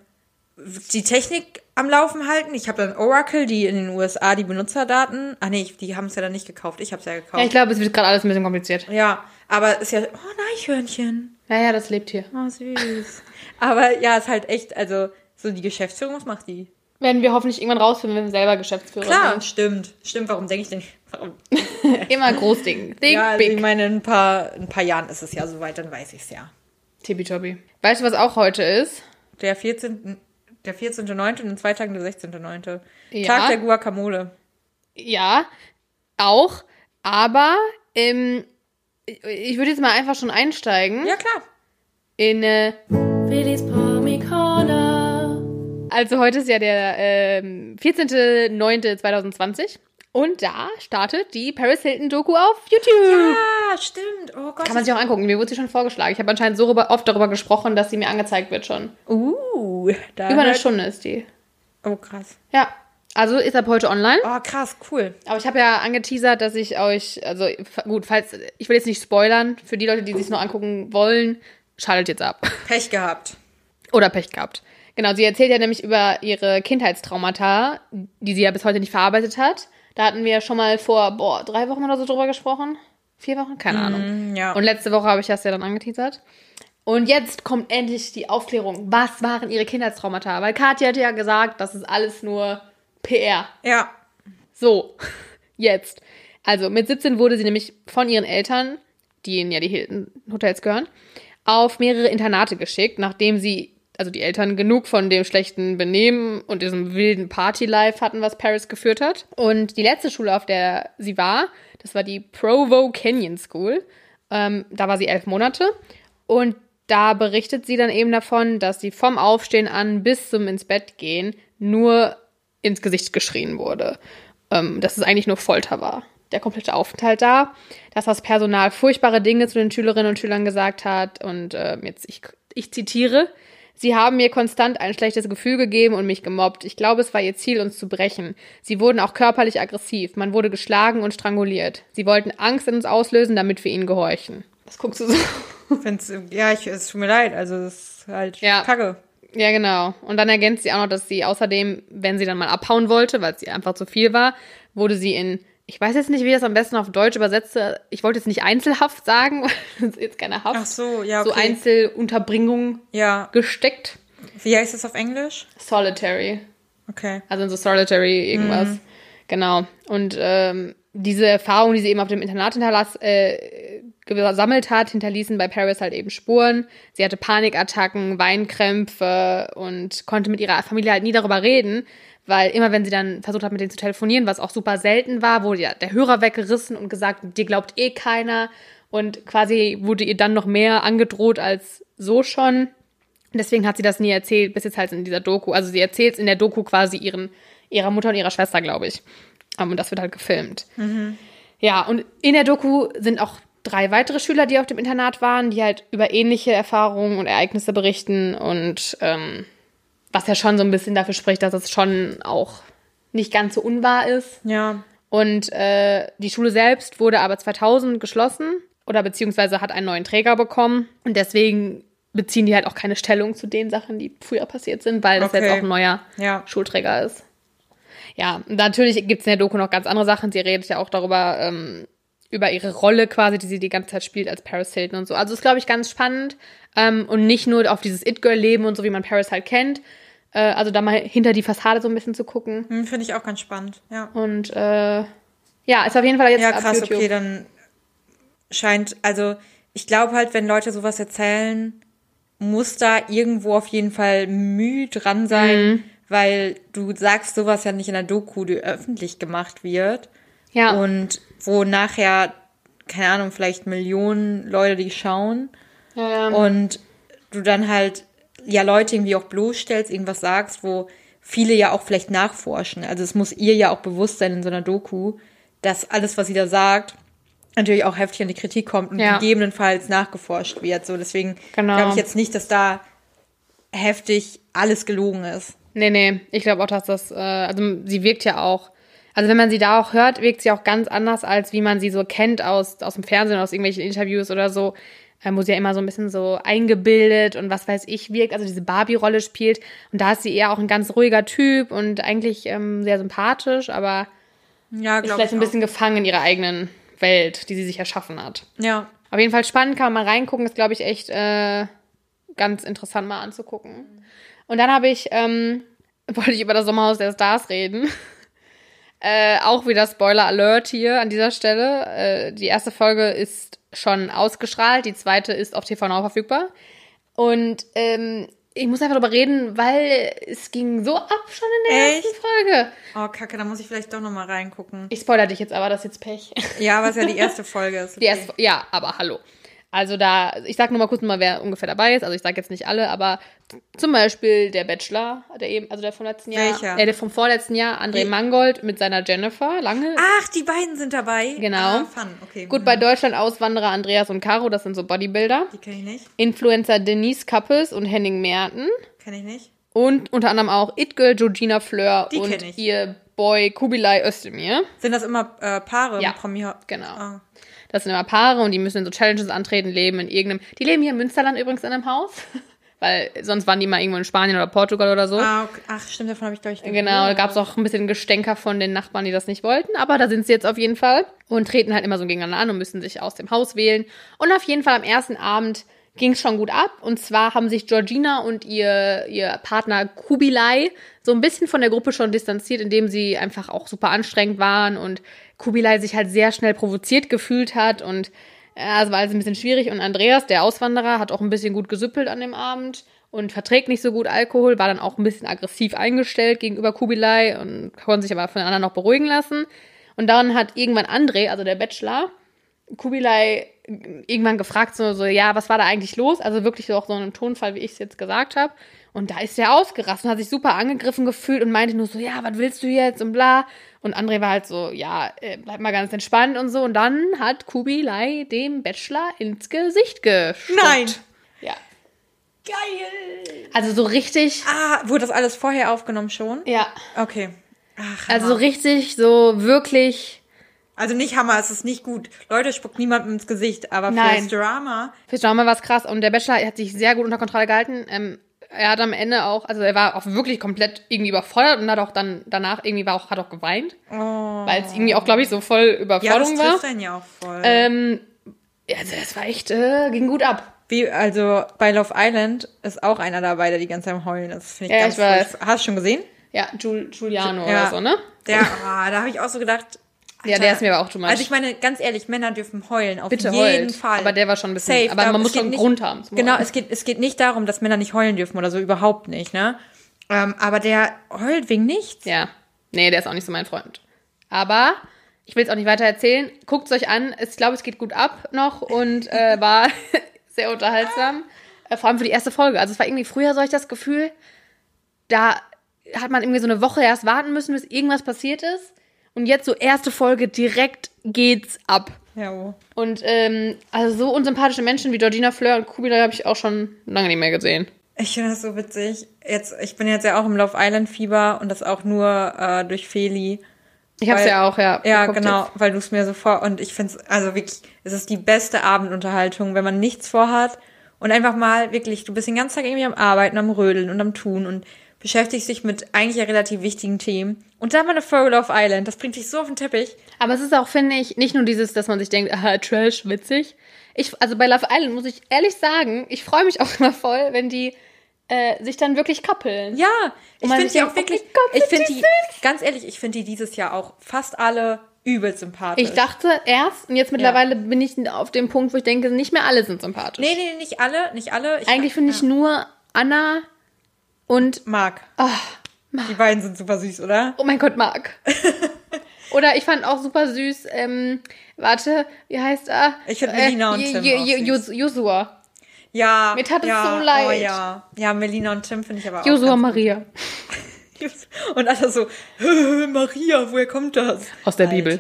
die Technik am Laufen halten. Ich habe dann Oracle, die in den USA die Benutzerdaten. Ah nee, die haben es ja dann nicht gekauft. Ich habe es ja gekauft. Ja, ich glaube, es wird gerade alles ein bisschen kompliziert. Ja, aber ist ja. Oh, Neichhörnchen. Naja, das lebt hier. Oh, süß. aber ja, ist halt echt, also, so die Geschäftsführung, was macht die? Werden wir hoffentlich irgendwann rausfinden, wenn wir selber Geschäftsführer Klar, sind. stimmt. Stimmt, warum denke ich denn? Warum? Immer Großding. Think ja, also ich meine, in ein paar, in ein paar Jahren ist es ja soweit, dann weiß ich es ja. Tippitoppi. Weißt du, was auch heute ist? Der 14. Der 14.9. und in zwei Tagen der 16.9. Ja. Tag der Guacamole. Ja, auch. Aber ähm, ich würde jetzt mal einfach schon einsteigen Ja, klar. in äh, Willis Corner. Also heute ist ja der ähm, 14.09.2020 und da startet die Paris Hilton Doku auf YouTube. Ah, stimmt. Oh Gott. Kann man sich auch angucken. Mir wurde sie schon vorgeschlagen. Ich habe anscheinend so oft darüber gesprochen, dass sie mir angezeigt wird schon. Uh, da Über eine Stunde ist die. Oh, krass. Ja. Also ist ab heute online. Oh, krass, cool. Aber ich habe ja angeteasert, dass ich euch, also gut, falls, ich will jetzt nicht spoilern, für die Leute, die sich noch angucken wollen, schaltet jetzt ab. Pech gehabt. Oder Pech gehabt. Genau, sie erzählt ja nämlich über ihre Kindheitstraumata, die sie ja bis heute nicht verarbeitet hat. Da hatten wir ja schon mal vor, boah, drei Wochen oder so drüber gesprochen. Vier Wochen? Keine Ahnung. ja. Und letzte Woche habe ich das ja dann angeteasert. Und jetzt kommt endlich die Aufklärung. Was waren ihre Kindheitstraumata? Weil Katja hatte ja gesagt, das ist alles nur PR. Ja. So, jetzt. Also mit 17 wurde sie nämlich von ihren Eltern, die in ja die Hilton Hotels gehören, auf mehrere Internate geschickt, nachdem sie, also die Eltern, genug von dem schlechten Benehmen und diesem wilden Party-Life hatten, was Paris geführt hat. Und die letzte Schule, auf der sie war, das war die Provo Canyon School. Ähm, da war sie elf Monate. Und da berichtet sie dann eben davon, dass sie vom Aufstehen an bis zum ins Bett gehen nur ins Gesicht geschrien wurde. Ähm, dass es eigentlich nur Folter war. Der komplette Aufenthalt da. Dass das Personal furchtbare Dinge zu den Schülerinnen und Schülern gesagt hat. Und ähm, jetzt, ich, ich zitiere. Sie haben mir konstant ein schlechtes Gefühl gegeben und mich gemobbt. Ich glaube, es war ihr Ziel, uns zu brechen. Sie wurden auch körperlich aggressiv. Man wurde geschlagen und stranguliert. Sie wollten Angst in uns auslösen, damit wir ihnen gehorchen. Was guckst du so? Find's, ja, ich, es tut mir leid. Also, es ist halt Ja. kacke. Ja, genau. Und dann ergänzt sie auch noch, dass sie außerdem, wenn sie dann mal abhauen wollte, weil es ihr einfach zu viel war, wurde sie in, ich weiß jetzt nicht, wie ich das am besten auf Deutsch übersetze, ich wollte jetzt nicht Einzelhaft sagen, weil das ist jetzt keine Haft. Ach so, ja, So okay. Einzelunterbringung Ja. gesteckt. Wie heißt das auf Englisch? Solitary. Okay. Also in so Solitary irgendwas. Genau. Und ähm, diese Erfahrungen, die sie eben auf dem Internat hinterlass, äh, gesammelt hat, hinterließen bei Paris halt eben Spuren. Sie hatte Panikattacken, Weinkrämpfe und konnte mit ihrer Familie halt nie darüber reden, weil immer wenn sie dann versucht hat, mit denen zu telefonieren, was auch super selten war, wurde ja der Hörer weggerissen und gesagt, dir glaubt eh keiner. Und quasi wurde ihr dann noch mehr angedroht als so schon. Deswegen hat sie das nie erzählt, bis jetzt halt in dieser Doku. Also sie erzählt es in der Doku quasi ihren, ihrer Mutter und ihrer Schwester, glaube ich. Um, und das wird halt gefilmt. Ja, und in der Doku sind auch drei weitere Schüler, die auf dem Internat waren, die halt über ähnliche Erfahrungen und Ereignisse berichten und ähm, was ja schon so ein bisschen dafür spricht, dass es schon auch nicht ganz so unwahr ist. Ja. Und äh, die Schule selbst wurde aber 2000 geschlossen oder beziehungsweise hat einen neuen Träger bekommen. Und deswegen beziehen die halt auch keine Stellung zu den Sachen, die früher passiert sind, weil das Okay. jetzt auch ein neuer Ja. Schulträger ist. Ja, natürlich gibt es in der Doku noch ganz andere Sachen. Sie redet ja auch darüber, ähm, über ihre Rolle quasi, die sie die ganze Zeit spielt als Paris Hilton und so. Also ist, glaube ich, ganz spannend. Ähm, und nicht nur auf dieses It-Girl-Leben und so, wie man Paris halt kennt. Äh, also da mal hinter die Fassade so ein bisschen zu gucken. Hm, Finde ich auch ganz spannend. Ja. Und äh, ja, ist auf jeden Fall jetzt Ja, krass, YouTube. okay, dann scheint, also ich glaube halt, wenn Leute sowas erzählen, muss da irgendwo auf jeden Fall Mühe dran sein, Mhm. weil du sagst sowas ja nicht in der Doku, die öffentlich gemacht wird ja, und wo nachher, keine Ahnung, vielleicht Millionen Leute die schauen ja, ja. und du dann halt ja Leute irgendwie auch bloßstellst, irgendwas sagst, wo viele ja auch vielleicht nachforschen. Also es muss ihr ja auch bewusst sein in so einer Doku, dass alles, was sie da sagt, natürlich auch heftig an die Kritik kommt und Ja. gegebenenfalls nachgeforscht wird. So deswegen Genau. glaube ich jetzt nicht, dass da heftig alles gelogen ist. Nee, nee, ich glaube auch, dass das, äh, also sie wirkt ja auch, also wenn man sie da auch hört, wirkt sie auch ganz anders, als wie man sie so kennt aus, aus dem Fernsehen, aus irgendwelchen Interviews oder so, wo sie ja immer so ein bisschen so eingebildet und was weiß ich wirkt, also diese Barbie-Rolle spielt. Und da ist sie eher auch ein ganz ruhiger Typ und eigentlich ähm, sehr sympathisch, aber Ja, ist vielleicht ich ein bisschen gefangen in ihrer eigenen Welt, die sie sich erschaffen hat. auch. Ja. Auf jeden Fall spannend, kann man mal reingucken, ist, glaube ich, echt äh, ganz interessant mal anzugucken. Und dann habe ich, ähm, wollte ich über das Sommerhaus der Stars reden. äh, auch wieder Spoiler Alert hier an dieser Stelle. Äh, die erste Folge ist schon ausgestrahlt, die zweite ist auf TV Now verfügbar. Und ähm, ich muss einfach darüber reden, weil es ging so ab schon in der Echt? ersten Folge. Oh, kacke, da muss ich vielleicht doch nochmal reingucken. Ich spoiler dich jetzt aber, das ist jetzt Pech. Ja, was ja die erste Folge ist. Die erste, ja, aber hallo. Also da, ich sag nur mal kurz mal, wer ungefähr dabei ist. Also ich sag jetzt nicht alle, aber zum Beispiel der Bachelor, der eben, also der vom letzten Jahr, Welcher? äh, der vom vorletzten Jahr, André Wie- Mangold mit seiner Jennifer Lange. Ach, die beiden sind dabei. Genau. Ah, fun. Okay. Gut, bei Deutschland Auswanderer Andreas und Caro, das sind so Bodybuilder. Die kenne ich nicht. Influencer Denise Kappes und Henning Merten. Kenne ich nicht. Und unter anderem auch It-Girl Georgina Fleur Die und ihr Boy Kubilai Özdemir. Sind das immer äh, Paare Ja, Promi? genau. Ah. Das sind immer Paare und die müssen in so Challenges antreten, leben in irgendeinem. Die leben hier in Münsterland übrigens in einem Haus. Weil sonst waren die mal irgendwo in Spanien oder Portugal oder so. Ah, okay. Ach, stimmt, davon habe ich, gehört. Genau, da gab es auch ein bisschen Gestänker von den Nachbarn, die das nicht wollten, aber da sind sie jetzt auf jeden Fall und treten halt immer so gegeneinander an und müssen sich aus dem Haus wählen. Und auf jeden Fall am ersten Abend ging es schon gut ab. Und zwar haben sich Georgina und ihr, ihr Partner Kubilai so ein bisschen von der Gruppe schon distanziert, indem sie einfach auch super anstrengend waren und Kubilai sich halt sehr schnell provoziert gefühlt hat und ja, es war alles ein bisschen schwierig. Und Andreas, der Auswanderer, hat auch ein bisschen gut gesüppelt an dem Abend und verträgt nicht so gut Alkohol, war dann auch ein bisschen aggressiv eingestellt gegenüber Kubilai und konnte sich aber von anderen noch beruhigen lassen. Und dann hat irgendwann André, also der Bachelor, Kubilai irgendwann gefragt, so, so, ja, was war da eigentlich los? Also wirklich so auch so in einem Tonfall, wie ich es jetzt gesagt habe. Und da ist er ausgerastet und hat sich super angegriffen gefühlt und meinte nur so, ja, was willst du jetzt und bla. Und André war halt so, ja, äh, bleib mal ganz entspannt und so. Und dann hat Kubilai dem Bachelor ins Gesicht gespuckt. Nein. Ja. Geil. Also so richtig, Ah, wurde das alles vorher aufgenommen schon? ja. Okay. Ach, Also so richtig, so wirklich also nicht Hammer, es ist nicht gut. Leute, spuckt niemandem ins Gesicht, aber Nein. fürs Drama. Fürs Drama war es krass und der Bachelor hat sich sehr gut unter Kontrolle gehalten. Ähm, er hat am Ende auch, also er war auch wirklich komplett irgendwie überfordert und hat auch dann danach irgendwie war auch, hat auch geweint, Oh. weil es irgendwie auch, glaube ich, so voll Ja, das Überforderung war. trifft einen ja auch voll. Ähm, ja, also das war echt, äh, ging gut ab. Wie, also bei Love Island ist auch einer dabei, der die ganze Zeit am Heulen ist. Finde ich Ja, ganz ich weiß. Hast du schon gesehen? Ja, Giul Giuliano Ja. oder so, ne? Der, ah, da habe ich auch so gedacht. Ja, der ist mir aber auch too much. Also ich meine, ganz ehrlich, Männer dürfen heulen, auf Bitte jeden heult. Fall. Aber der war schon ein bisschen- Safe. aber man muss schon einen Grund haben Genau, Heulen. es geht, es geht nicht darum, dass Männer nicht heulen dürfen oder so, überhaupt nicht, ne? Ähm, aber der heult wegen nichts. Ja. Nee, der ist auch nicht so mein Freund. Aber ich will es auch nicht weiter erzählen. Guckt es euch an. Ich glaube, es geht gut ab noch und äh, war sehr unterhaltsam. Äh, vor allem für die erste Folge. Also es war irgendwie früher, so ich das Gefühl, da hat man irgendwie so eine Woche erst warten müssen, bis irgendwas passiert ist. Und jetzt so erste Folge, direkt geht's ab. Ja, oh. Und ähm, also so unsympathische Menschen wie Georgina Fleur und Kubilai habe ich auch schon lange nicht mehr gesehen. Ich finde das so witzig. Jetzt, ich bin jetzt ja auch im Love Island Fieber und das auch nur äh, durch Feli. Ich habe es Weil- ja auch, ja. Ja, genau, jetzt. weil du es mir so vor und ich finde es also wirklich, es ist die beste Abendunterhaltung, wenn man nichts vorhat und einfach mal wirklich, du bist den ganzen Tag irgendwie am Arbeiten, am Rödeln und am Tun und beschäftigst dich mit eigentlich ja relativ wichtigen Themen und dann mal eine Folge Love Island, das bringt dich so auf den Teppich. Aber es ist auch, finde ich, nicht nur dieses, dass man sich denkt, aha, Trash, witzig. Ich, also bei Love Island muss ich ehrlich sagen, ich freue mich auch immer voll, wenn die äh, sich dann wirklich kappeln. Ja, ich finde sich die auch oh wirklich, Gott, ich finde die ganz ehrlich, ich finde die dieses Jahr auch fast alle übel sympathisch. Ich dachte erst, und jetzt mittlerweile bin ich auf dem Punkt, wo ich denke, nicht mehr alle sind sympathisch. Nee, nee, nicht alle, nicht alle. Ich Eigentlich finde ich nur Anna und, mag. Ah, Die beiden sind super süß, oder? oh mein Gott, Marc. Oder ich fand auch super süß, ähm, warte, wie heißt er? Ich find Melina und Tim Josua. Ja. Mir tat es ja, so leid. Oh ja. Ja, Melina und Tim finde ich aber auch. Josua Maria. Und alle so, Maria, woher kommt das? Aus der Bibel.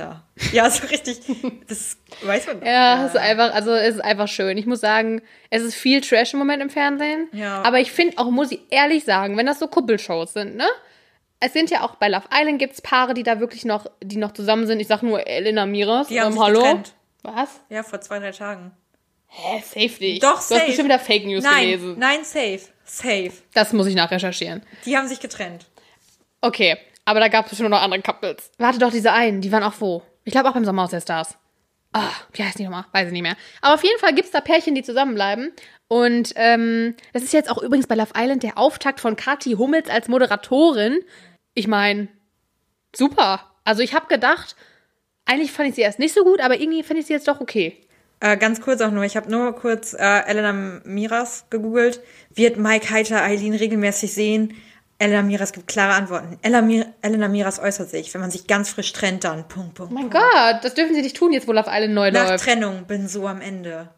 Ja, so richtig. Das weiß man. Ja, es ist einfach, also es ist einfach schön. Ich muss sagen, es ist viel Trash im Moment im Fernsehen. Ja. Aber ich finde auch, muss ich ehrlich sagen, wenn das so Kuppelshows sind, ne? Es sind ja auch bei Love Island gibt's Paare, die da wirklich noch, die noch zusammen sind. Ich sag nur Elena Miras. Die haben sich hallo. getrennt. Was? Ja, vor zwei, drei Tagen. Hä, safe nicht. Doch, du safe. hast bestimmt wieder Fake News nein, gelesen. nein, safe. Safe. Das muss ich nachrecherchieren. Die haben sich getrennt. Okay, aber da gab es bestimmt noch andere Couples. Warte doch, diese einen, die waren auch wo? Ich glaube auch beim Sommerhaus der Stars. Ah, wie heißt die nochmal? Weiß ich nicht mehr. Aber auf jeden Fall gibt es da Pärchen, die zusammenbleiben. Und ähm, das ist jetzt auch übrigens bei Love Island der Auftakt von Kathi Hummels als Moderatorin. Ich meine, super. Also ich habe gedacht, eigentlich fand ich sie erst nicht so gut, aber irgendwie finde ich sie jetzt doch okay. Äh, ganz kurz auch nur, ich habe nur kurz äh, Elena Miras gegoogelt. Wird Mike Heiter Eileen regelmäßig sehen? Elena Miras gibt klare Antworten. Elena Miras äußert sich, wenn man sich ganz frisch trennt, dann Punkt, Punkt. Oh mein Gott, das dürfen sie nicht tun, jetzt wo Love Island neu Nach läuft. Trennung bin so am Ende.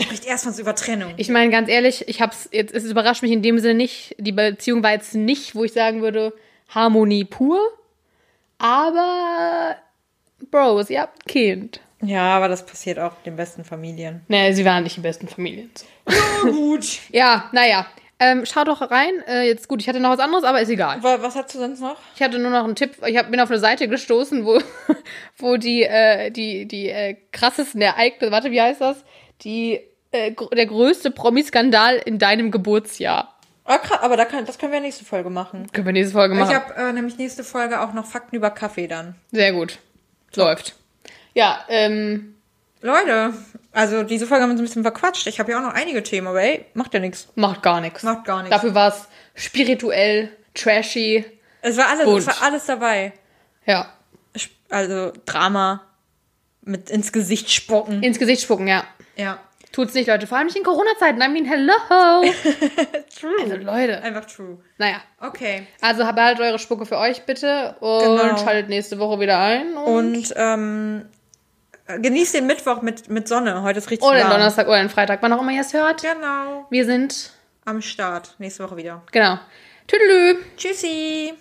Spricht erstmals über Trennung. Ich meine, ganz ehrlich, ich hab's jetzt, es überrascht mich in dem Sinne nicht. Die Beziehung war jetzt nicht, wo ich sagen würde, Harmonie pur. Aber, Bros, ihr habt ein Kind. ja, aber das passiert auch den besten Familien. Naja, sie waren nicht die besten Familien. So. Gut. Ja, naja. Ähm, schaut doch rein. Äh, jetzt gut, ich hatte noch was anderes, aber ist egal. Was hast du sonst noch? Ich hatte nur noch einen Tipp. Ich hab, bin auf eine Seite gestoßen, wo, wo die, äh, die, die äh, krassesten Ereignisse, warte, wie heißt das? Die, äh, der größte Promi-Skandal in deinem Geburtsjahr. Ah, krass, aber da kann, das können wir nächste Folge machen. Können wir nächste Folge machen. Ich habe äh, nämlich nächste Folge auch noch Fakten über Kaffee dann. Sehr gut. Läuft. Ja, ähm, Leute, also diese Folge haben wir uns ein bisschen verquatscht. Ich habe ja auch noch einige Themen, aber ey, macht ja nichts. macht gar nichts. Macht gar nichts. Dafür war es spirituell, trashy. Es war alles, Bunt. es war alles dabei. Ja. Also Drama mit ins Gesicht spucken. Ins Gesicht spucken, ja. Ja. Tut's nicht, Leute. Vor allem nicht in Corona-Zeiten. I mean, hello. True. Also, Leute. Einfach true. Naja. Okay. Also, behaltet eure Spucke für euch, bitte. Und Genau. schaltet nächste Woche wieder ein. Und, Und ähm, genießt den Mittwoch mit, mit Sonne. Heute ist richtig oder den warm. Donnerstag oder den Freitag, wann auch immer ihr es hört. Genau. Wir sind, Am Start. Nächste Woche wieder. genau. Tüdelü. Tschüssi.